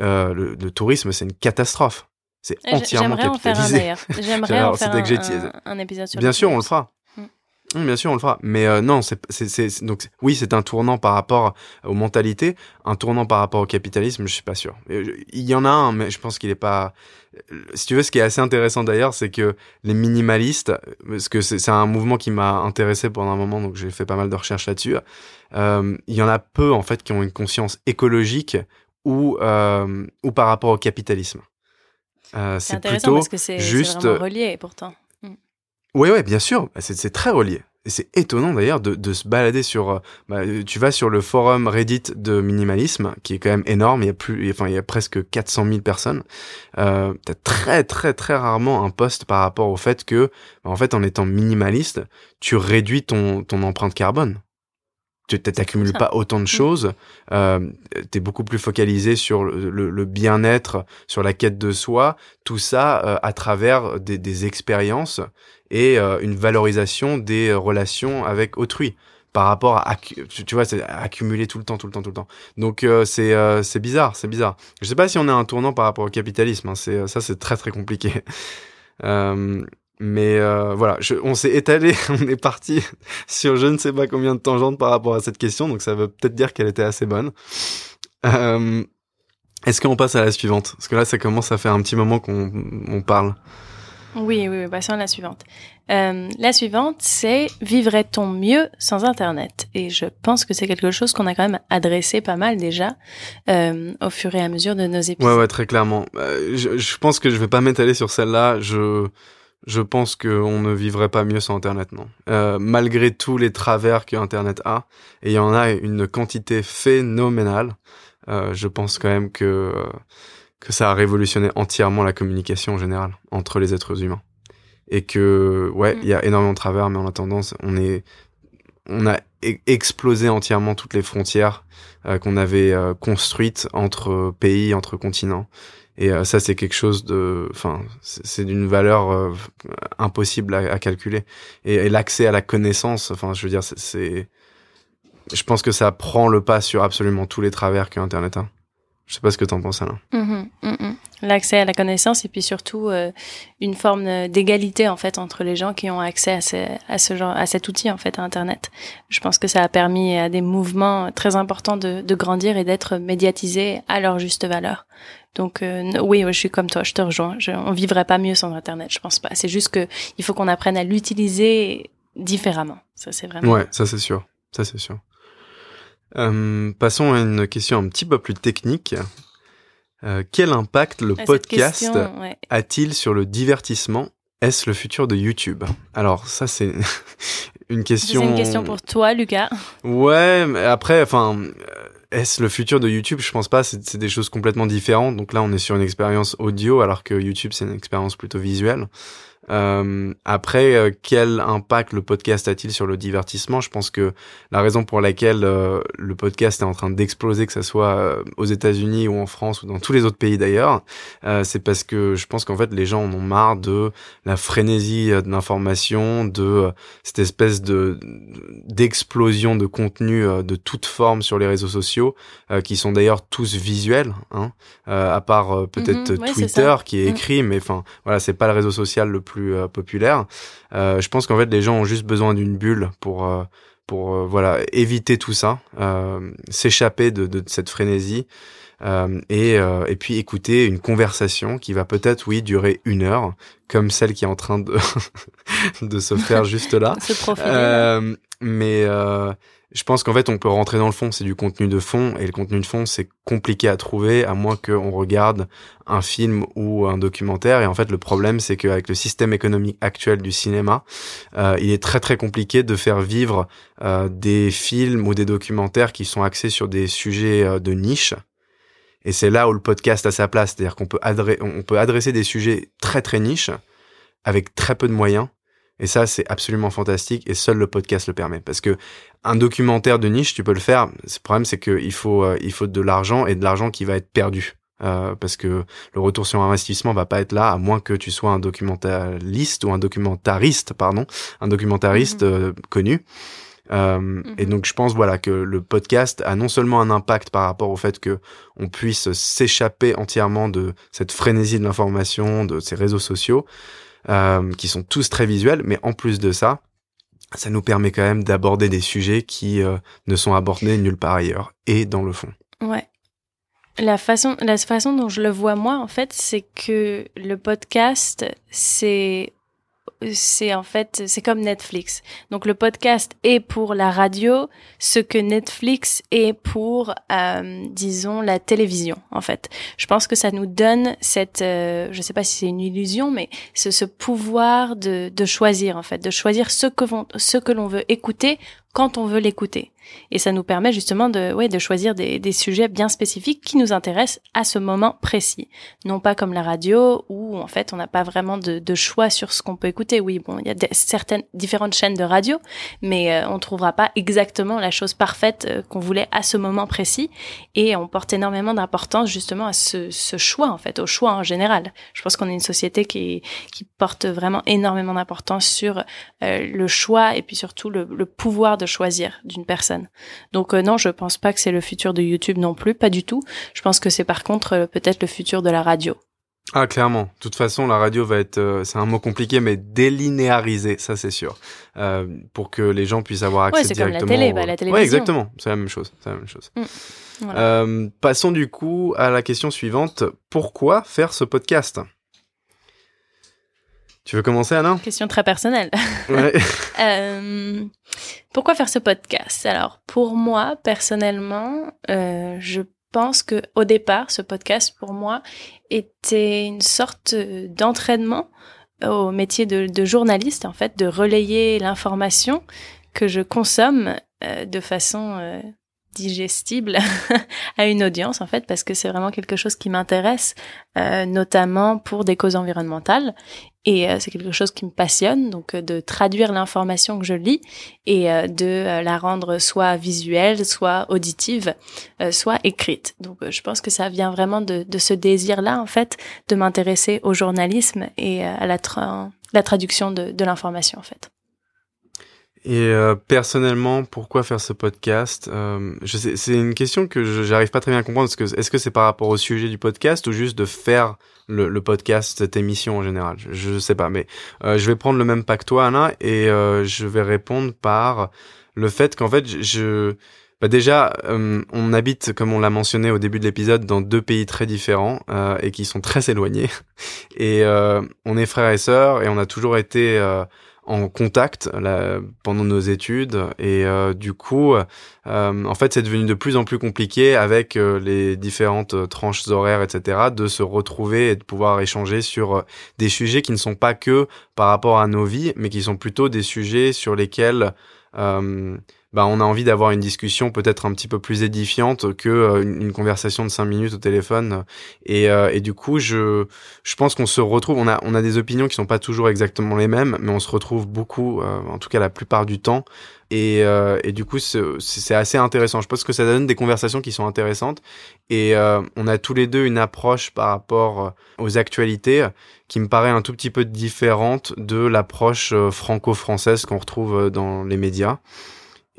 Speaker 1: Euh, le, le tourisme, c'est une catastrophe. C'est entièrement
Speaker 2: J'aimerais en faire un
Speaker 1: capitalisé.
Speaker 2: d'ailleurs. J'aimerais en faire un,
Speaker 1: dit-
Speaker 2: un, un épisode sur
Speaker 1: Bien
Speaker 2: le
Speaker 1: sûr, on le fera.
Speaker 2: Mm.
Speaker 1: Mm, Bien sûr, on le fera. Mais euh, non, c'est, c'est, c'est, c'est- donc oui, c'est un tournant par rapport aux mentalités, un tournant par rapport au capitalisme. Je suis pas sûr. Il y en a un, mais je pense qu'il est pas. euh, Si tu veux, ce qui est assez intéressant d'ailleurs, c'est que les minimalistes, parce que c'est, un mouvement qui m'a intéressé pendant un moment, donc j'ai fait pas mal de recherches là-dessus. Euh, il y en a peu en fait qui ont une conscience écologique ou ou, ou par rapport au capitalisme. Euh,
Speaker 2: C'est intéressant
Speaker 1: plutôt
Speaker 2: parce que c'est
Speaker 1: juste
Speaker 2: vraiment relié pourtant.
Speaker 1: Oui, ouais, bien sûr. C'est, c'est très relié. Et c'est étonnant d'ailleurs de, de se balader sur. euh, bah, euh, tu vas sur le forum Reddit de minimalisme, qui est quand même énorme. Il y a plus, enfin, il y a presque 400 000 personnes. Euh, t'as très, très, très rarement un post par rapport au fait que, bah, en fait, en étant minimaliste, tu réduis ton, ton empreinte carbone. Tu t'accumules pas autant de choses. Euh, t'es beaucoup plus focalisé sur le, le- le bien-être, sur la quête de soi. Tout ça euh, à travers des, des expériences et euh, une valorisation des euh, relations avec autrui par rapport à tu vois c'est accumuler tout le temps tout le temps tout le temps. Donc euh, c'est euh, c'est bizarre c'est bizarre. Je sais pas si on à un tournant par rapport au capitalisme hein, c'est euh, ça c'est très très compliqué. Euh, mais voilà je, on s'est étalé on est parti sur je ne sais pas combien de tangentes par rapport à cette question donc ça veut peut-être dire qu'elle était assez bonne. Est-ce qu'on passe à la suivante? Parce que là ça commence à faire un petit moment qu'on on parle
Speaker 2: Oui, oui, passons à la suivante. Euh, la suivante, c'est vivrait-on mieux sans Internet? Et je pense que c'est quelque chose qu'on a quand même adressé pas mal déjà euh, au fur et à mesure de nos épisodes.
Speaker 1: Ouais, très clairement. Euh, je, pense que je vais pas m'étaler sur celle-là. Je, je pense qu'on ne vivrait pas mieux sans Internet, non. Malgré tous les travers que Internet a, et il y en a une quantité phénoménale, je pense quand même que, que ça a révolutionné entièrement la communication en général entre les êtres humains. Et que, ouais, il y a énormément de travers, mais en attendant, on est, on a e- explosé entièrement toutes les frontières euh, qu'on avait euh, construites entre pays, entre continents. Et euh, ça, c'est quelque chose de, enfin, c'est d'une valeur euh, impossible à, à calculer. Et, et l'accès à la connaissance, enfin, je veux dire, c'est- c'est, je pense que ça prend le pas sur absolument tous les travers que Internet a. Je sais pas ce que t'en penses, Alain.
Speaker 2: Mhm, mhm. L'accès à la connaissance et puis surtout euh, une forme euh, d'égalité en fait entre les gens qui ont accès à ce, à ce genre, à cet outil en fait, à Internet. Je pense que ça a permis à des mouvements très importants de, de grandir et d'être médiatisés à leur juste valeur. Donc euh, oui, je suis comme toi, je te rejoins. Je, on vivrait pas mieux sans Internet, je pense pas. C'est juste que il faut qu'on apprenne à l'utiliser différemment. Ça c'est vraiment.
Speaker 1: Ouais, ça c'est sûr. Ça c'est sûr. Euh, passons à une question un petit peu plus technique. Euh, quel impact le
Speaker 2: Ah, cette
Speaker 1: podcast
Speaker 2: ouais.
Speaker 1: a-t-il sur le divertissement? Est-ce le futur de YouTube? Alors ça c'est une question.
Speaker 2: C'est une question pour toi, Lucas.
Speaker 1: Ouais, mais après, enfin, euh, est-ce le futur de YouTube? Je pense pas. C'est des choses complètement différentes. Donc là, on est sur une expérience audio, alors que YouTube c'est une expérience plutôt visuelle. Euh, après, euh, quel impact le podcast a-t-il sur le divertissement? Je pense que la raison pour laquelle euh, le podcast est en train d'exploser, que ce soit euh, aux États-Unis ou en France ou dans tous les autres pays d'ailleurs, euh, c'est parce que je pense qu'en fait les gens en ont marre de la frénésie euh, de l'information, de cette espèce de d'explosion de contenu de toute forme sur les réseaux sociaux, euh, qui sont d'ailleurs tous visuels, hein, euh, à part euh, peut-être
Speaker 2: Mhm, ouais, c'est
Speaker 1: Twitter qui est
Speaker 2: Mm.
Speaker 1: écrit, mais enfin voilà, c'est pas le réseau social le plus euh, populaire. Euh, je pense qu'en fait les gens ont juste besoin d'une bulle pour euh, pour euh, voilà éviter tout ça, euh, s'échapper de, de cette frénésie. euh, et, et puis écouter une conversation qui va peut-être oui durer une heure comme celle qui est en train de de se faire juste là mais je pense qu'en fait, on peut rentrer dans le fond. C'est du contenu de fond, et le contenu de fond, c'est compliqué à trouver, à moins qu'on regarde un film ou un documentaire. Et en fait, le problème, c'est qu'avec le système économique actuel du cinéma, euh, il est très très compliqué de faire vivre euh, des films ou des documentaires qui sont axés sur des sujets euh, de niche. Et c'est là où le podcast a sa place, c'est-à-dire qu'on peut, peut adresser des sujets très très niches avec très peu de moyens. Et ça, c'est absolument fantastique et seul le podcast le permet. Parce que un documentaire de niche, tu peux le faire. Le problème, c'est qu'il faut, euh, il faut de l'argent et de l'argent qui va être perdu. euh, parce que le retour sur investissement va pas être là à moins que tu sois un documentaliste ou un documentariste, pardon, un documentariste mhm. euh, connu. Euh, Et mhm. donc je pense voilà que le podcast a non seulement un impact par rapport au fait que on puisse s'échapper entièrement de cette frénésie de l'information, de ces réseaux sociaux, euh, qui sont tous très visuels, mais en plus de ça, ça nous permet quand même d'aborder des sujets qui euh, ne sont abordés nulle part ailleurs et dans le fond.
Speaker 2: Ouais. La façon, la façon dont je le vois moi, en fait, c'est que le podcast, c'est c'est en fait, c'est comme Netflix. Donc le podcast est pour la radio, ce que Netflix est pour, euh, disons, la télévision. En fait, je pense que ça nous donne cette, euh, je sais pas si c'est une illusion, mais ce, pouvoir de, de choisir en fait, de choisir ce que ce que l'on veut écouter quand on veut l'écouter. Et ça nous permet justement de, ouais, de choisir des, sujets bien spécifiques qui nous intéressent à ce moment précis. Non pas comme la radio où en fait on n'a pas vraiment de, choix sur ce qu'on peut écouter. Oui, bon, il y a certaines différentes chaînes de radio, mais euh, on trouvera pas exactement la chose parfaite euh, qu'on voulait à ce moment précis. Et on porte énormément d'importance justement à ce, choix en fait, au choix en général. Je pense qu'on est une société qui, qui porte vraiment énormément d'importance sur euh, le choix et puis surtout le pouvoir de choisir d'une personne. Donc euh, non, je pense pas que c'est le futur de YouTube non plus, pas du tout. Je pense que c'est par contre euh, peut-être le futur de la radio.
Speaker 1: Ah clairement. De toute façon, la radio va être, euh, c'est un mot compliqué, mais délinéarisé, ça c'est sûr, pour que les gens puissent avoir accès
Speaker 2: ouais,
Speaker 1: directement.
Speaker 2: Comme la télé, bah, la télévision.
Speaker 1: Ouais, exactement. C'est la même chose. C'est la même chose. Mm, passons du coup à la question suivante. Pourquoi faire ce podcast? Tu veux commencer, Anna?
Speaker 2: Question très personnelle.
Speaker 1: Ouais.
Speaker 2: euh, pourquoi faire ce podcast? Alors, pour moi, personnellement, euh, je pense que au départ, ce podcast, pour moi, était une sorte d'entraînement au métier de, de, journaliste, en fait, de relayer l'information que je consomme euh, de façon digestible à une audience en fait parce que c'est vraiment quelque chose qui m'intéresse euh, notamment pour des causes environnementales. Et euh, c'est quelque chose qui me passionne donc euh, de traduire l'information que je lis et de la rendre soit visuelle soit auditive soit écrite. Donc je pense que ça vient vraiment de, de ce désir là en fait de m'intéresser au journalisme et à la, la traduction de, de l'information en fait
Speaker 1: et euh, personnellement, pourquoi faire ce podcast euh, Je sais, c'est une question que j'arrive pas très bien à comprendre. Parce que est-ce que c'est par rapport au sujet du podcast ou juste de faire le, le podcast, cette émission en général? Je, je sais pas, mais euh, je vais prendre le même que toi, Anna, et euh, je vais répondre par le fait qu'en fait, je bah déjà, euh, on habite, comme on l'a mentionné au début de l'épisode, dans deux pays très différents et qui sont très éloignés. Et on est frères et sœurs et on a toujours été en contact pendant nos études. Et euh, du coup euh, en fait c'est devenu de plus en plus compliqué avec euh, les différentes tranches horaires etc de se retrouver et de pouvoir échanger sur des sujets qui ne sont pas que par rapport à nos vies mais qui sont plutôt des sujets sur lesquels bah, on a envie d'avoir une discussion peut-être un petit peu plus édifiante que euh, une, conversation de cinq minutes au téléphone. Et, euh, et du coup, je, je pense qu'on se retrouve, on a, on a des opinions qui sont pas toujours exactement les mêmes, mais on se retrouve beaucoup, euh, en tout cas la plupart du temps. Et, et du coup, c'est assez intéressant. Je pense que ça donne des conversations qui sont intéressantes. Et on a tous les deux une approche par rapport aux actualités qui me paraît un tout petit peu différente de l'approche franco-française qu'on retrouve dans les médias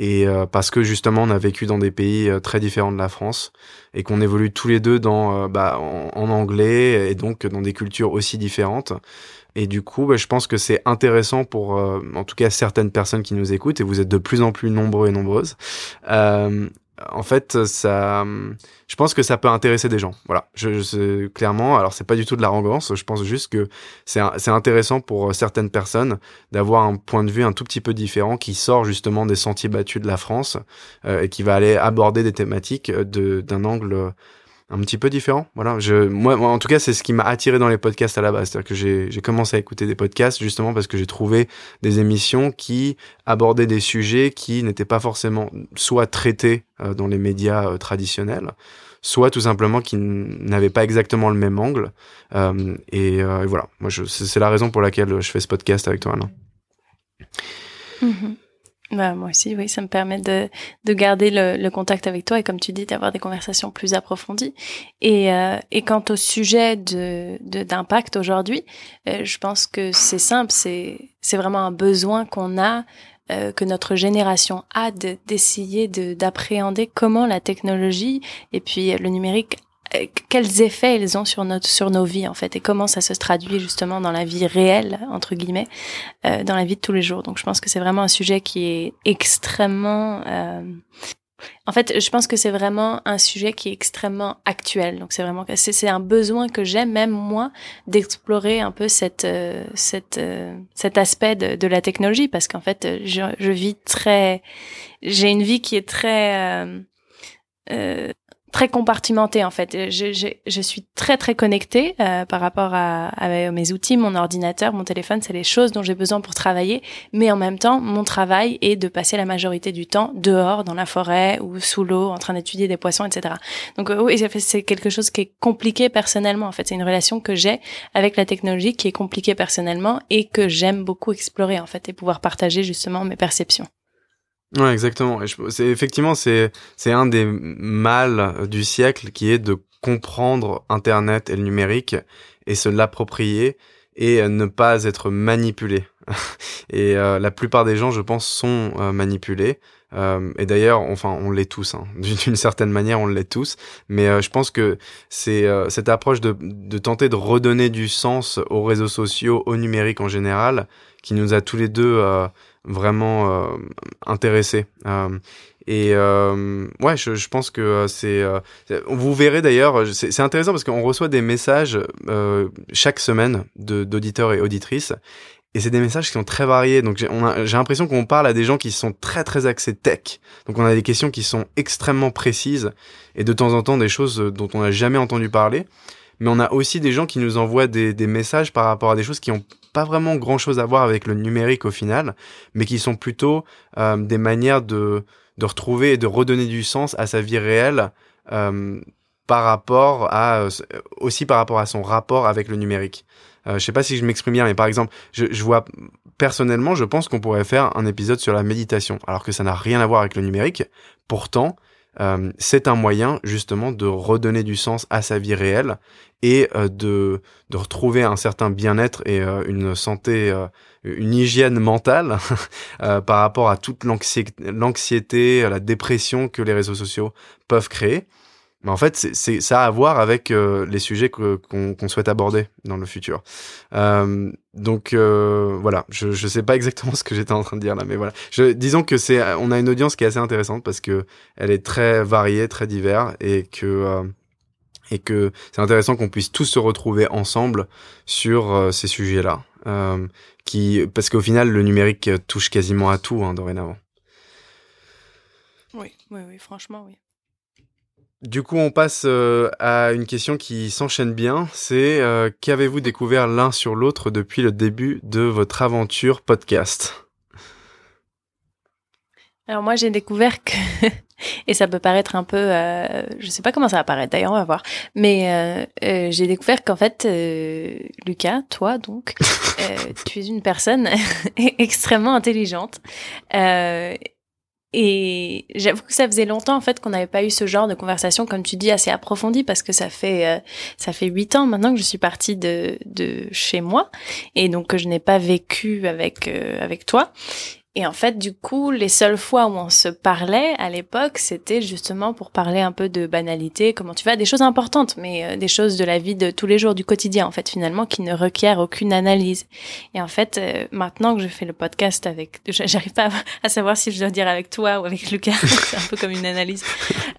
Speaker 1: et euh, parce que justement on a vécu dans des pays euh, très différents de la France et qu'on évolue tous les deux dans euh, bah, en, anglais et donc dans des cultures aussi différentes. Et du coup bah, je pense que c'est intéressant pour en tout cas certaines personnes qui nous écoutent et vous êtes de plus en plus nombreux et nombreuses en fait, ça, je pense que ça peut intéresser des gens. Voilà, je, clairement. Alors, c'est pas du tout de l'arrogance. Je pense juste que c'est intéressant pour certaines personnes d'avoir un point de vue un tout petit peu différent qui sort justement des sentiers battus de la France euh, et qui va aller aborder des thématiques de d'un angle un petit peu différent. Voilà, moi, en tout cas, c'est ce qui m'a attiré dans les podcasts à la base. C'est-à-dire que j'ai commencé à écouter des podcasts justement parce que j'ai trouvé des émissions qui abordaient des sujets qui n'étaient pas forcément soit traités euh, dans les médias euh, traditionnels, soit tout simplement qui n'avaient pas exactement le même angle. Euh, et, et, voilà, moi, c'est la raison pour laquelle je fais ce podcast avec toi, Alain.
Speaker 2: Mm-hmm. Bah, moi aussi, oui, ça me permet de, de garder le, le contact avec toi et comme tu dis, d'avoir des conversations plus approfondies. Et, euh, et quant au sujet de d'impact aujourd'hui, euh, je pense que c'est simple, c'est c'est vraiment un besoin qu'on a euh, que notre génération a d'essayer de, d'appréhender comment la technologie et puis le numérique quels effets ils ont sur notre sur nos vies en fait et comment ça se traduit justement dans la vie réelle entre guillemets euh, dans la vie de tous les jours donc je pense que c'est vraiment un sujet qui est extrêmement euh, en fait, je pense que c'est vraiment un sujet qui est extrêmement actuel. Donc c'est vraiment c'est un besoin que j'ai même moi d'explorer un peu cette euh, cette euh, cet aspect de, de, la technologie parce qu'en fait je, je vis très j'ai une vie qui est très euh, très compartimenté en fait. Je, je, je suis très très connectée euh, par rapport à, à, mes outils, mon ordinateur, mon téléphone, c'est les choses dont j'ai besoin pour travailler. Mais en même temps, mon travail est de passer la majorité du temps dehors, dans la forêt ou sous l'eau, en train d'étudier des poissons, etc. Donc euh, oui, c'est quelque chose qui est compliqué personnellement. En fait, c'est une relation que j'ai avec la technologie qui est compliquée personnellement et que j'aime beaucoup explorer en fait et pouvoir partager justement mes perceptions.
Speaker 1: Ouais, exactement. Effectivement c'est c'est un des mâles du siècle qui est de comprendre Internet et le numérique et se l'approprier et ne pas être manipulé. et euh, la plupart des gens, je pense, sont euh, manipulés. Euh, et d'ailleurs, enfin, on l'est tous. Hein. D'une certaine manière, on l'est tous. Mais je pense que c'est cette approche de, de tenter de redonner du sens aux réseaux sociaux, au numérique en général, qui nous a tous les deux vraiment euh, intéressé. Euh, et euh, ouais, je, je, pense que c'est. vous verrez d'ailleurs, c'est intéressant parce qu'on reçoit des messages chaque semaine d'auditeurs et auditrices. Et c'est des messages qui sont très variés. Donc j'ai l'impression qu'on parle à des gens qui sont très très axés tech. Donc on a des questions qui sont extrêmement précises et de temps en temps des choses dont on n'a jamais entendu parler. Mais on a aussi des gens qui nous envoient des, des messages par rapport à des choses qui ont pas vraiment grand chose à voir avec le numérique au final, mais qui sont plutôt euh, des manières de, de retrouver et de redonner du sens à sa vie réelle euh, par rapport à aussi par rapport à son rapport avec le numérique. Euh, je sais pas si je m'exprime bien, mais par exemple, je vois personnellement, je pense qu'on pourrait faire un épisode sur la méditation, alors que ça n'a rien à voir avec le numérique. Pourtant, euh, c'est un moyen justement de redonner du sens à sa vie réelle et euh, de, retrouver un certain bien-être et euh, une santé, une hygiène mentale par rapport à toute l'anxiété, la dépression que les réseaux sociaux peuvent créer. Mais en fait, c'est ça a à voir avec euh, les sujets qu'on souhaite aborder dans le futur. Euh, donc euh, voilà, je je sais pas exactement ce que j'étais en train de dire là, mais voilà. Je, disons que c'est on a une audience qui est assez intéressante parce que elle est très variée, très divers et que euh, et que c'est intéressant qu'on puisse tous se retrouver ensemble sur euh, ces sujets-là, qui parce qu'au final le numérique touche quasiment à tout hein, dorénavant.
Speaker 2: Oui, oui, oui, franchement, oui.
Speaker 1: Du coup, on passe euh, à une question qui s'enchaîne bien. C'est euh, qu'avez-vous découvert l'un sur l'autre depuis le début de votre aventure podcast?
Speaker 2: Alors moi, j'ai découvert que et ça peut paraître un peu, euh, je sais pas comment ça va paraître. D'ailleurs, on va voir. Mais euh, j'ai découvert qu'en fait, Lucas, toi donc, tu es une personne extrêmement intelligente et j'avoue que ça faisait longtemps en fait qu'on n'avait pas eu ce genre de conversation, comme tu dis, assez approfondie, parce que ça fait euh, ça fait huit ans maintenant que je suis partie de de chez moi et donc que je n'ai pas vécu avec euh, avec toi. Et en fait, du coup, les seules fois où on se parlait à l'époque, c'était justement pour parler un peu de banalité, comment tu vas, des choses importantes, mais euh, des choses de la vie de tous les jours, du quotidien, en fait, finalement, qui ne requièrent aucune analyse. Et en fait, euh, maintenant que je fais le podcast avec, j'arrive pas à, savoir si je dois dire avec toi ou avec Lucas, c'est un peu comme une analyse.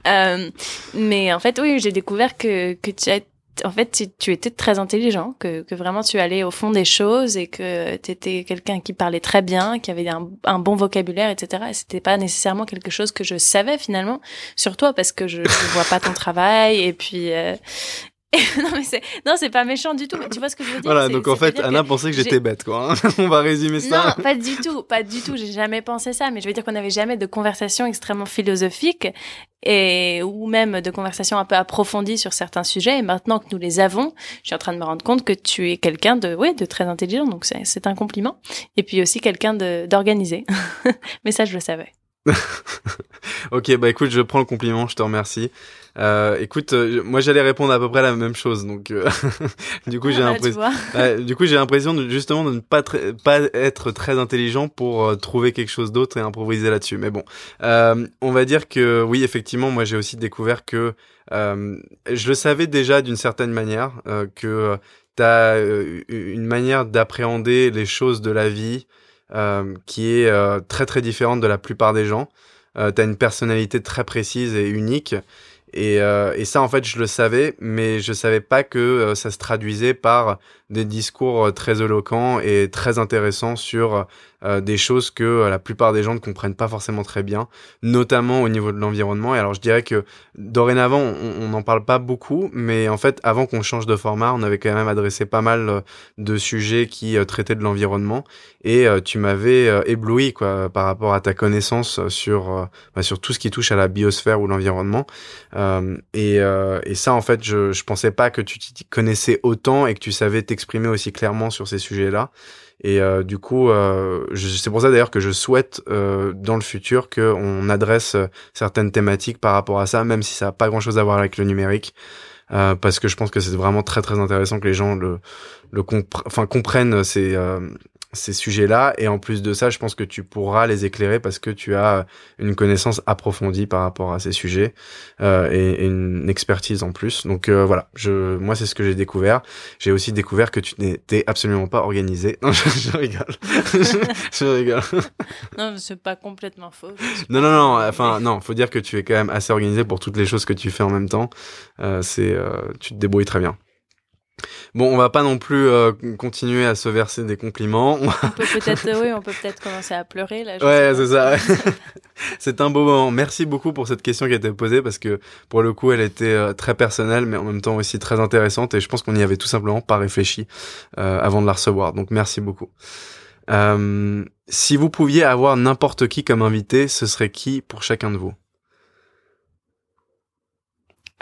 Speaker 2: Euh, mais en fait, oui, j'ai découvert que que tu as en fait, tu étais très intelligent, que, que, vraiment tu allais au fond des choses et que tu étais quelqu'un qui parlait très bien, qui avait un, bon vocabulaire, etc. Et c'était pas nécessairement quelque chose que je savais finalement sur toi parce que je, je vois pas ton travail et puis euh, non mais c'est non c'est pas méchant du tout tu vois ce que je veux dire?
Speaker 1: Voilà donc en fait Anna pensait que j'étais bête quoi hein. on va résumer
Speaker 2: ça. Non pas du tout pas du tout j'ai jamais pensé ça mais je veux dire qu'on n'avait jamais de conversation extrêmement philosophique et ou même de conversations un peu approfondies sur certains sujets et maintenant que nous les avons je suis en train de me rendre compte que tu es quelqu'un de ouais de très intelligent donc c'est un compliment et puis aussi quelqu'un d'organisé. Mais ça je le savais
Speaker 1: ok, bah écoute, je prends le compliment, je te remercie. Euh, écoute, euh, moi j'allais répondre à peu près la même chose, donc euh, du coup j'ai ah, l'impression, du coup j'ai l'impression de, justement de ne pas pas être très intelligent pour euh, trouver quelque chose d'autre et improviser là-dessus. Mais bon, on va dire que oui, effectivement, moi j'ai aussi découvert que je le savais déjà d'une certaine manière que tu as une manière d'appréhender les choses de la vie euh, qui est euh, très très différente de la plupart des gens. Euh, tu as une personnalité très précise et unique. Et, et, ça, en fait, je le savais, mais je savais pas que ça se traduisait par des discours très éloquents et très intéressants sur euh, des choses que euh, la plupart des gens ne comprennent pas forcément très bien, notamment au niveau de l'environnement. Et alors je dirais que dorénavant, on n'en parle pas beaucoup, mais en fait, avant qu'on change de format, on avait quand même adressé pas mal euh, de sujets qui traitaient de l'environnement. Et tu m'avais ébloui quoi par rapport à ta connaissance sur bah, sur tout ce qui touche à la biosphère ou l'environnement. et, et ça, en fait, je je pensais pas que tu connaissais autant et que tu savais t'exprimer aussi clairement sur ces sujets-là. Et euh, du coup, euh, c'est pour ça d'ailleurs que je souhaite euh, dans le futur qu'on adresse certaines thématiques par rapport à ça, même si ça n'a pas grand-chose à voir avec le numérique. parce que je pense que c'est vraiment très très intéressant que les gens le, le enfin comprennent ces ces sujets-là. Et en plus de ça, je pense que tu pourras les éclairer parce que tu as une connaissance approfondie par rapport à ces sujets euh, et, une expertise en plus. Donc euh, voilà, je, moi c'est ce que j'ai découvert. J'ai aussi découvert que tu n'étais absolument pas organisé. Non, je, je rigole. je, rigole.
Speaker 2: non, c'est pas complètement faux.
Speaker 1: Non, non, non. Enfin, non, faut dire que tu es quand même assez organisé pour toutes les choses que tu fais en même temps. Euh, c'est, euh, tu te débrouilles très bien. Bon, on va pas non plus euh, continuer à se verser des compliments.
Speaker 2: On peut peut-être, oui, on peut peut-être commencer à pleurer là.
Speaker 1: Ouais, c'est ça. c'est un beau moment. Merci beaucoup pour cette question qui a été posée parce que pour le coup, elle était euh, très personnelle, mais en même temps aussi très intéressante et je pense qu'on n'y avait tout simplement pas réfléchi euh, avant de la recevoir. Donc merci beaucoup. si vous pouviez avoir n'importe qui comme invité, ce serait qui pour chacun de vous?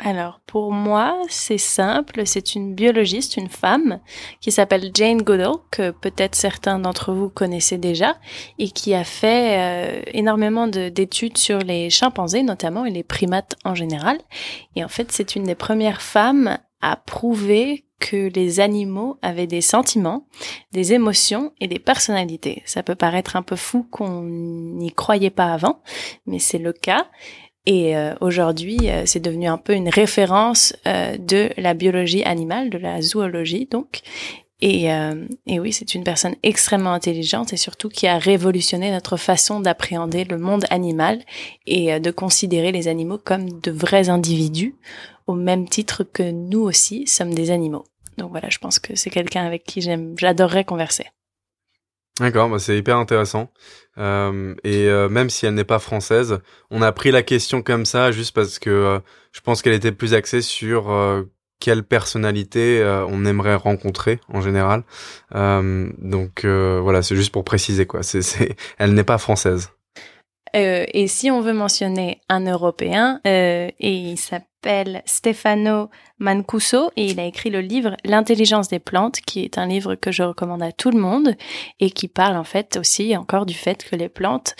Speaker 2: Alors pour moi, c'est simple, c'est une biologiste, une femme, qui s'appelle Jane Goodall, que peut-être certains d'entre vous connaissez déjà, et qui a fait euh, énormément d'études sur les chimpanzés notamment et les primates en général. Et en fait, c'est une des premières femmes à prouver que les animaux avaient des sentiments, des émotions et des personnalités. Ça peut paraître un peu fou qu'on n'y croyait pas avant, mais c'est le cas. Et euh, aujourd'hui, euh, c'est devenu un peu une référence euh, de la biologie animale, de la zoologie donc. Et, et oui, c'est une personne extrêmement intelligente et surtout qui a révolutionné notre façon d'appréhender le monde animal et de considérer les animaux comme de vrais individus, au même titre que nous aussi sommes des animaux. Donc voilà, je pense que c'est quelqu'un avec qui j'aime, j'adorerais converser.
Speaker 1: D'accord, bah c'est hyper intéressant. Euh, et euh, même si elle n'est pas française, on a pris la question comme ça juste parce que euh, je pense qu'elle était plus axée sur quelle personnalité on aimerait rencontrer en général. donc voilà, c'est juste pour préciser quoi. C'est, elle n'est pas française.
Speaker 2: Et si on veut mentionner un Européen, et il s'appelle s'appelle Stefano Mancuso et il a écrit le livre L'intelligence des plantes, qui est un livre que je recommande à tout le monde et qui parle en fait aussi encore du fait que les plantes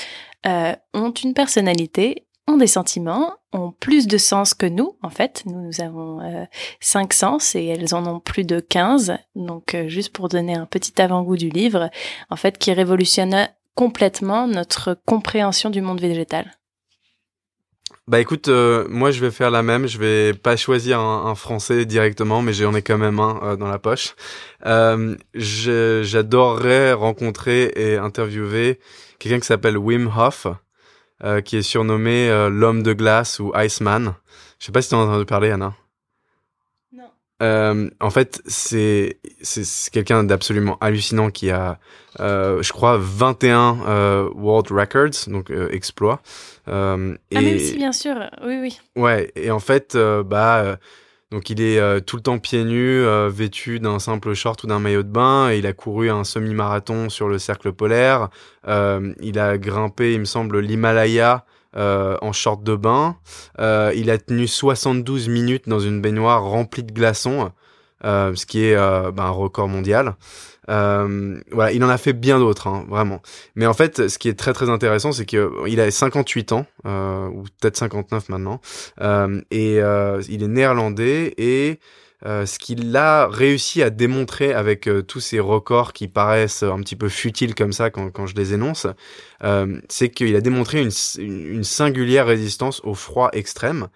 Speaker 2: euh, ont une personnalité, ont des sentiments, ont plus de sens que nous en fait. Nous, nous avons euh, cinq sens et elles en ont plus de 15. Donc euh, juste pour donner un petit avant-goût du livre, en fait, qui révolutionne complètement notre compréhension du monde végétal.
Speaker 1: Bah écoute, euh, moi je vais faire la même. Je vais pas choisir un, français directement, mais j'en ai quand même un euh, dans la poche. Euh, J'adorerais rencontrer et interviewer quelqu'un qui s'appelle Wim Hof, qui est surnommé l'homme de glace ou Iceman. Je sais pas si tu en as entendu parler, Anna. Euh, en fait, c'est c'est quelqu'un d'absolument hallucinant qui a, euh, je crois, 21 euh, world records, donc exploits.
Speaker 2: Ah mais oui, bien sûr, oui, oui.
Speaker 1: Ouais, et en fait, bah, Donc il est euh, tout le temps pieds nus, euh, vêtu d'un simple short ou d'un maillot de bain, et il a couru un semi-marathon sur le cercle polaire. Euh, il a grimpé, il me semble, l'Himalaya en short de bain. il a tenu 72 minutes dans une baignoire remplie de glaçons, ce qui est bah, un record mondial. Euh, voilà, il en a fait bien d'autres, hein, vraiment. Mais en fait, ce qui est très très intéressant, c'est qu'il a 58 ans, euh, ou peut-être 59 maintenant, euh, et euh, il est néerlandais, et euh, ce qu'il a réussi à démontrer avec euh, tous ces records qui paraissent un petit peu futiles comme ça quand, je les énonce, c'est qu'il a démontré une, singulière résistance au froid extrême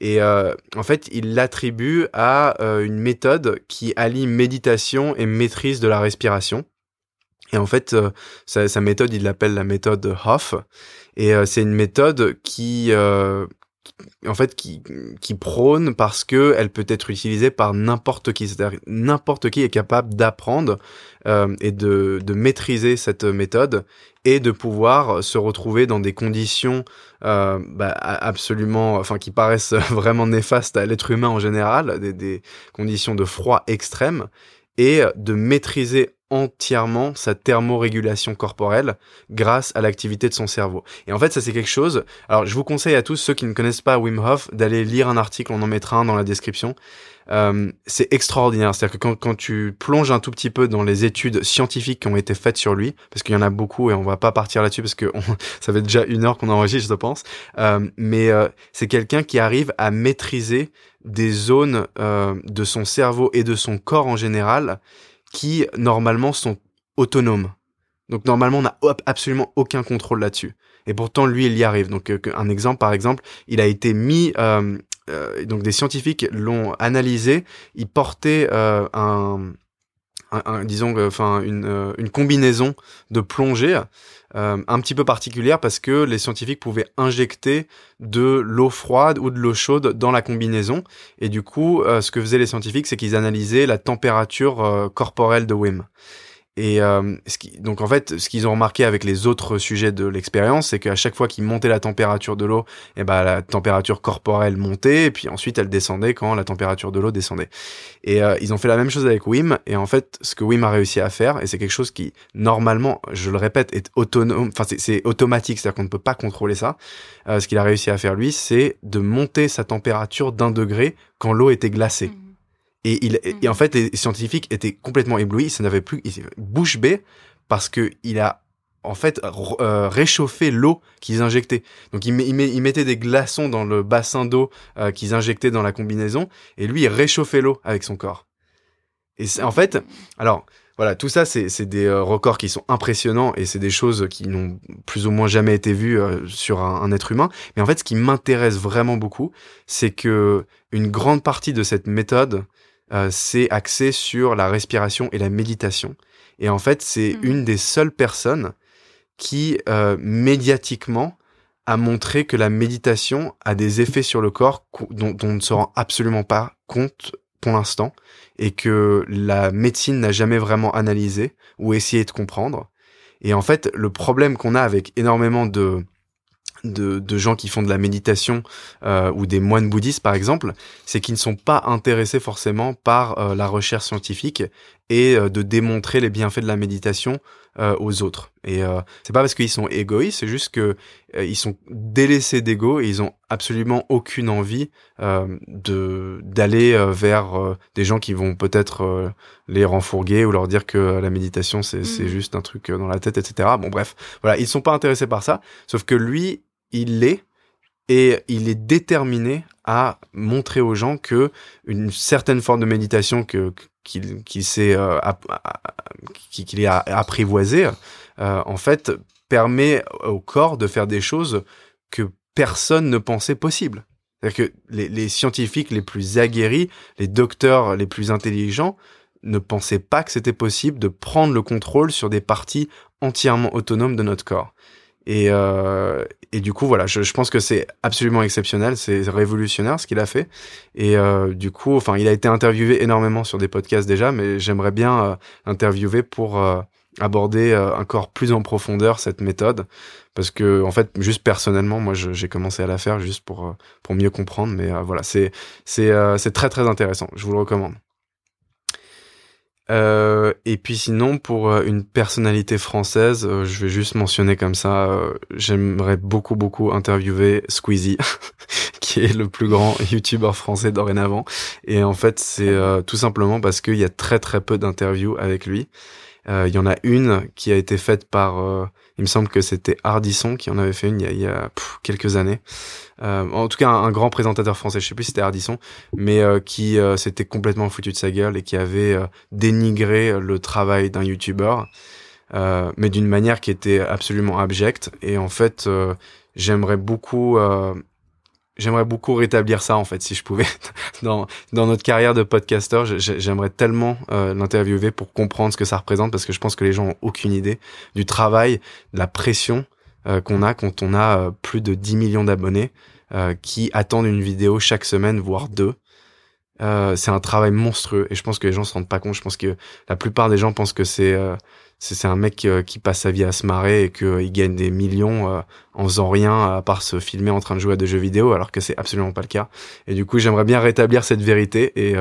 Speaker 1: et euh, en fait, il l'attribue à euh, une méthode qui allie méditation et maîtrise de la respiration. Et en fait, euh, sa, sa, méthode, il l'appelle la méthode Hoff. Et c'est une méthode qui, en fait, qui, prône parce que elle peut être utilisée par n'importe qui. C'est-à-dire n'importe qui est capable d'apprendre et de, maîtriser cette méthode et de pouvoir se retrouver dans des conditions euh, bah, absolument, enfin qui paraissent vraiment néfastes à l'être humain en général, des, conditions de froid extrême, et de maîtriser entièrement sa thermorégulation corporelle grâce à l'activité de son cerveau. Et en fait, ça c'est quelque chose. Alors, je vous conseille à tous ceux qui ne connaissent pas Wim Hof d'aller lire un article, on en mettra un dans la description. Euh, c'est extraordinaire. C'est-à-dire que quand, tu plonges un tout petit peu dans les études scientifiques qui ont été faites sur lui, parce qu'il y en a beaucoup et on va pas partir là-dessus parce que ça fait déjà une heure qu'on enregistre, je pense. Euh, mais euh, c'est quelqu'un qui arrive à maîtriser des zones de son cerveau et de son corps en général qui normalement sont autonomes. Donc normalement on n'a absolument aucun contrôle là-dessus. Et pourtant lui il y arrive. Donc un exemple par exemple, il a été mis euh, euh, donc des scientifiques l'ont analysé, il portait euh, un, disons enfin une, euh, une combinaison de plongée euh, un petit peu particulière parce que les scientifiques pouvaient injecter de l'eau froide ou de l'eau chaude dans la combinaison. Et du coup ce que faisaient les scientifiques c'est qu'ils analysaient la température corporelle de Wim et euh, ce qui, donc en fait, ce qu'ils ont remarqué avec les autres sujets de l'expérience, c'est qu'à chaque fois qu'ils montaient la température de l'eau, et eh ben la température corporelle montait, et puis ensuite elle descendait quand la température de l'eau descendait. Et euh, ils ont fait la même chose avec Wim, et en fait, ce que Wim a réussi à faire, et c'est quelque chose qui normalement, je le répète, est autonome, enfin c'est automatique, c'est-à-dire qu'on ne peut pas contrôler ça. Euh, ce qu'il a réussi à faire lui, c'est de monter sa température d'un degré quand l'eau était glacée. Mmh. Et, il, et en mhm. fait, les scientifiques étaient complètement éblouis. Ça n'avait plus bouche bée parce que il a en fait euh, réchauffé l'eau qu'ils injectaient. Donc ils, il, mettaient des glaçons dans le bassin d'eau euh, qu'ils injectaient dans la combinaison et lui il réchauffait l'eau avec son corps. Et en fait, alors voilà, tout ça c'est des euh, records qui sont impressionnants et c'est des choses qui n'ont plus ou moins jamais été vues sur un, un, être humain. Mais en fait, ce qui m'intéresse vraiment beaucoup, c'est que une grande partie de cette méthode euh, c'est axé sur la respiration et la méditation. Et en fait, c'est mmh. une des seules personnes qui, euh, médiatiquement, a montré que la méditation a des effets sur le corps dont, on ne se rend absolument pas compte pour l'instant et que la médecine n'a jamais vraiment analysé ou essayé de comprendre. Et en fait, le problème qu'on a avec énormément de de, de, gens qui font de la méditation euh, ou des moines bouddhistes par exemple, c'est qu'ils ne sont pas intéressés forcément par euh, la recherche scientifique et euh, de démontrer les bienfaits de la méditation euh, aux autres. Et c'est pas parce qu'ils sont égoïstes, c'est juste que ils sont délaissés d'ego et ils ont absolument aucune envie de d'aller vers des gens qui vont peut-être les renfourguer ou leur dire que la méditation c'est c'est mmh. juste un truc dans la tête, etc. Bon bref, voilà, ils sont pas intéressés par ça, sauf que lui il l'est et il est déterminé à montrer aux gens que une certaine forme de méditation que qu'il s'est euh, qu'il est apprivoisé euh, en fait permet au corps de faire des choses que personne ne pensait possible. C'est-à-dire que les, les, scientifiques les plus aguerris, les docteurs les plus intelligents ne pensaient pas que c'était possible de prendre le contrôle sur des parties entièrement autonomes de notre corps. Et, euh, et du coup, voilà, je, pense que c'est absolument exceptionnel, c'est révolutionnaire ce qu'il a fait. Et euh, du coup, enfin, il a été interviewé énormément sur des podcasts déjà, mais j'aimerais bien euh, interviewer pour euh, aborder encore plus en profondeur cette méthode. Parce que en fait juste personnellement moi j'ai commencé à la faire juste pour pour mieux comprendre mais voilà c'est c'est c'est très très intéressant. Je vous le recommande euh, et puis sinon, pour euh, une personnalité française, euh, je vais juste mentionner comme ça, j'aimerais beaucoup beaucoup interviewer Squeezie, qui est le plus grand YouTuber français dorénavant. Et en fait, c'est tout simplement parce qu'il y a très très peu d'interviews avec lui. Il y en a une qui a été faite par il me semble que c'était Hardisson qui en avait fait une il y a, quelques années. Euh, en tout cas, un, grand présentateur français, je sais plus si c'était Hardisson, mais euh, qui euh, s'était complètement foutu de sa gueule et qui avait dénigré le travail d'un YouTuber, mais d'une manière qui était absolument abjecte. Et en fait, j'aimerais beaucoup j'aimerais beaucoup rétablir ça en fait si je pouvais. Dans dans notre carrière de podcasteur j'aimerais tellement euh, l'interviewer pour comprendre ce que ça représente parce que je pense que les gens ont aucune idée du travail de la pression euh, qu'on a quand on a euh, plus de 10 millions d'abonnés qui attendent une vidéo chaque semaine voire deux. C'est un travail monstrueux et je pense que les gens se rendent pas compte. Je pense que la plupart des gens pensent que c'est c'est un mec euh, qui passe sa vie à se marrer et qu'il euh, gagne des millions euh, en faisant rien à part se filmer en train de jouer à des jeux vidéo alors que c'est absolument pas le cas. Et du coup j'aimerais bien rétablir cette vérité et,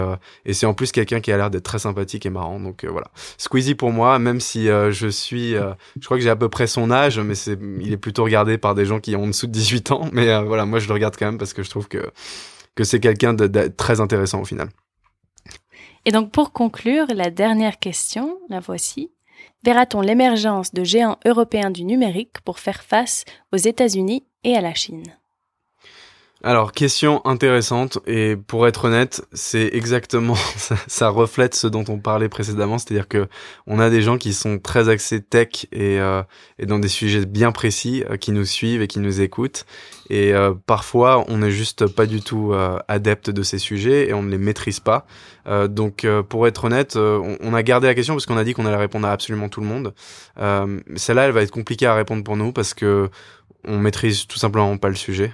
Speaker 1: et c'est en plus quelqu'un qui a l'air d'être très sympathique et marrant. Donc voilà. Squeezie pour moi même si je suis je crois que j'ai à peu près son âge mais c'est il est plutôt regardé par des gens qui ont en dessous de 18 ans. Mais voilà moi je le regarde quand même parce que je trouve que que c'est quelqu'un de, de très intéressant au final.
Speaker 2: Et donc pour conclure la dernière question la voici verra-t-on l'émergence de géants européens du numérique pour faire face aux États-Unis et à la Chine?
Speaker 1: Alors, question intéressante, et pour être honnête, c'est exactement, ça, reflète ce dont on parlait précédemment, c'est-à-dire que on a des gens qui sont très axés tech et, euh, dans des sujets bien précis, euh, qui nous suivent et qui nous écoutent, et euh, parfois on n'est juste pas du tout adepte de ces sujets et on ne les maîtrise pas. donc, pour être honnête, on, on, a gardé la question parce qu'on a dit qu'on allait répondre à absolument tout le monde. Celle-là, elle va être compliquée à répondre pour nous parce que on maîtrise tout simplement pas le sujet.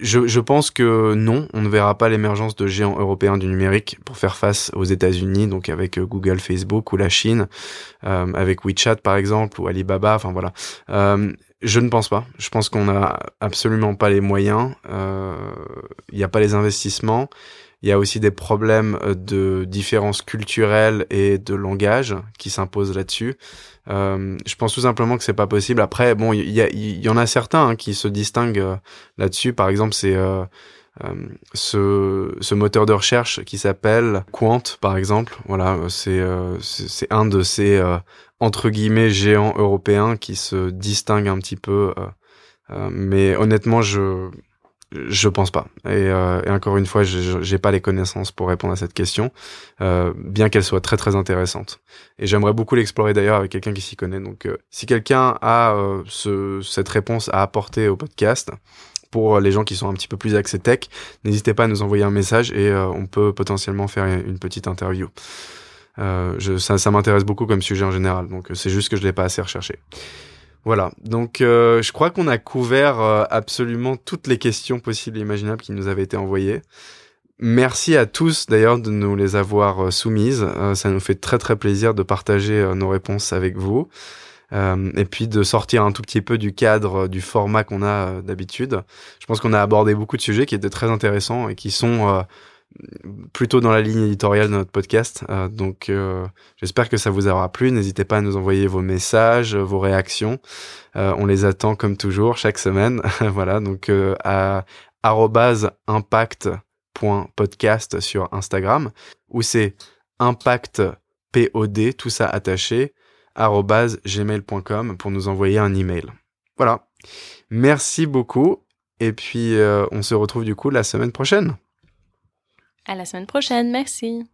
Speaker 1: Je, je, pense que non, on ne verra pas l'émergence de géants européens du numérique pour faire face aux États-Unis, donc avec euh, Google, Facebook ou la Chine, euh, avec WeChat par exemple ou Alibaba. Enfin voilà. Euh, je ne pense pas. Je pense qu'on n'a absolument pas les moyens. Euh, il n'y a pas les investissements. Il y a aussi des problèmes euh, de différences culturelles et de langage qui s'imposent là-dessus. Euh, je pense tout simplement que c'est pas possible. Après, bon, il y, en a certains hein, qui se distinguent euh, là-dessus. Par exemple, c'est euh, euh, ce, ce, moteur de recherche qui s'appelle Quant, par exemple. Voilà, c'est c'est un de ces entre guillemets géants européens qui se distingue un petit peu. mais honnêtement, je je pense pas. Et, euh, et encore une fois, j'ai pas les connaissances pour répondre à cette question, euh, bien qu'elle soit très très intéressante. Et j'aimerais beaucoup l'explorer d'ailleurs avec quelqu'un qui s'y connaît. Donc, euh, si quelqu'un a euh, ce, cette réponse à apporter au podcast, pour les gens qui sont un petit peu plus axés tech, n'hésitez pas à nous envoyer un message et euh, on peut potentiellement faire une petite interview. Je, ça, ça m'intéresse beaucoup comme sujet en général, donc c'est juste que je l'ai pas assez recherché. Voilà, donc euh, je crois qu'on a couvert euh, absolument toutes les questions possibles et imaginables qui nous avaient été envoyées. Merci à tous d'ailleurs de nous les avoir euh, soumises. ça nous fait très très plaisir de partager nos réponses avec vous. et puis de sortir un tout petit peu du cadre du format qu'on a d'habitude. Je pense qu'on a abordé beaucoup de sujets qui étaient très intéressants et qui sont plutôt dans la ligne éditoriale de notre podcast. Euh, donc euh, j'espère que ça vous aura plu. N'hésitez pas à nous envoyer vos messages, vos réactions. Euh, on les attend comme toujours chaque semaine. voilà, donc à impact.podcast sur Instagram ou c'est impactpod, tout ça attaché, gmail.com pour nous envoyer un email. Voilà. Merci beaucoup. Et puis, on se retrouve du coup la semaine prochaine.
Speaker 2: À la semaine prochaine, merci.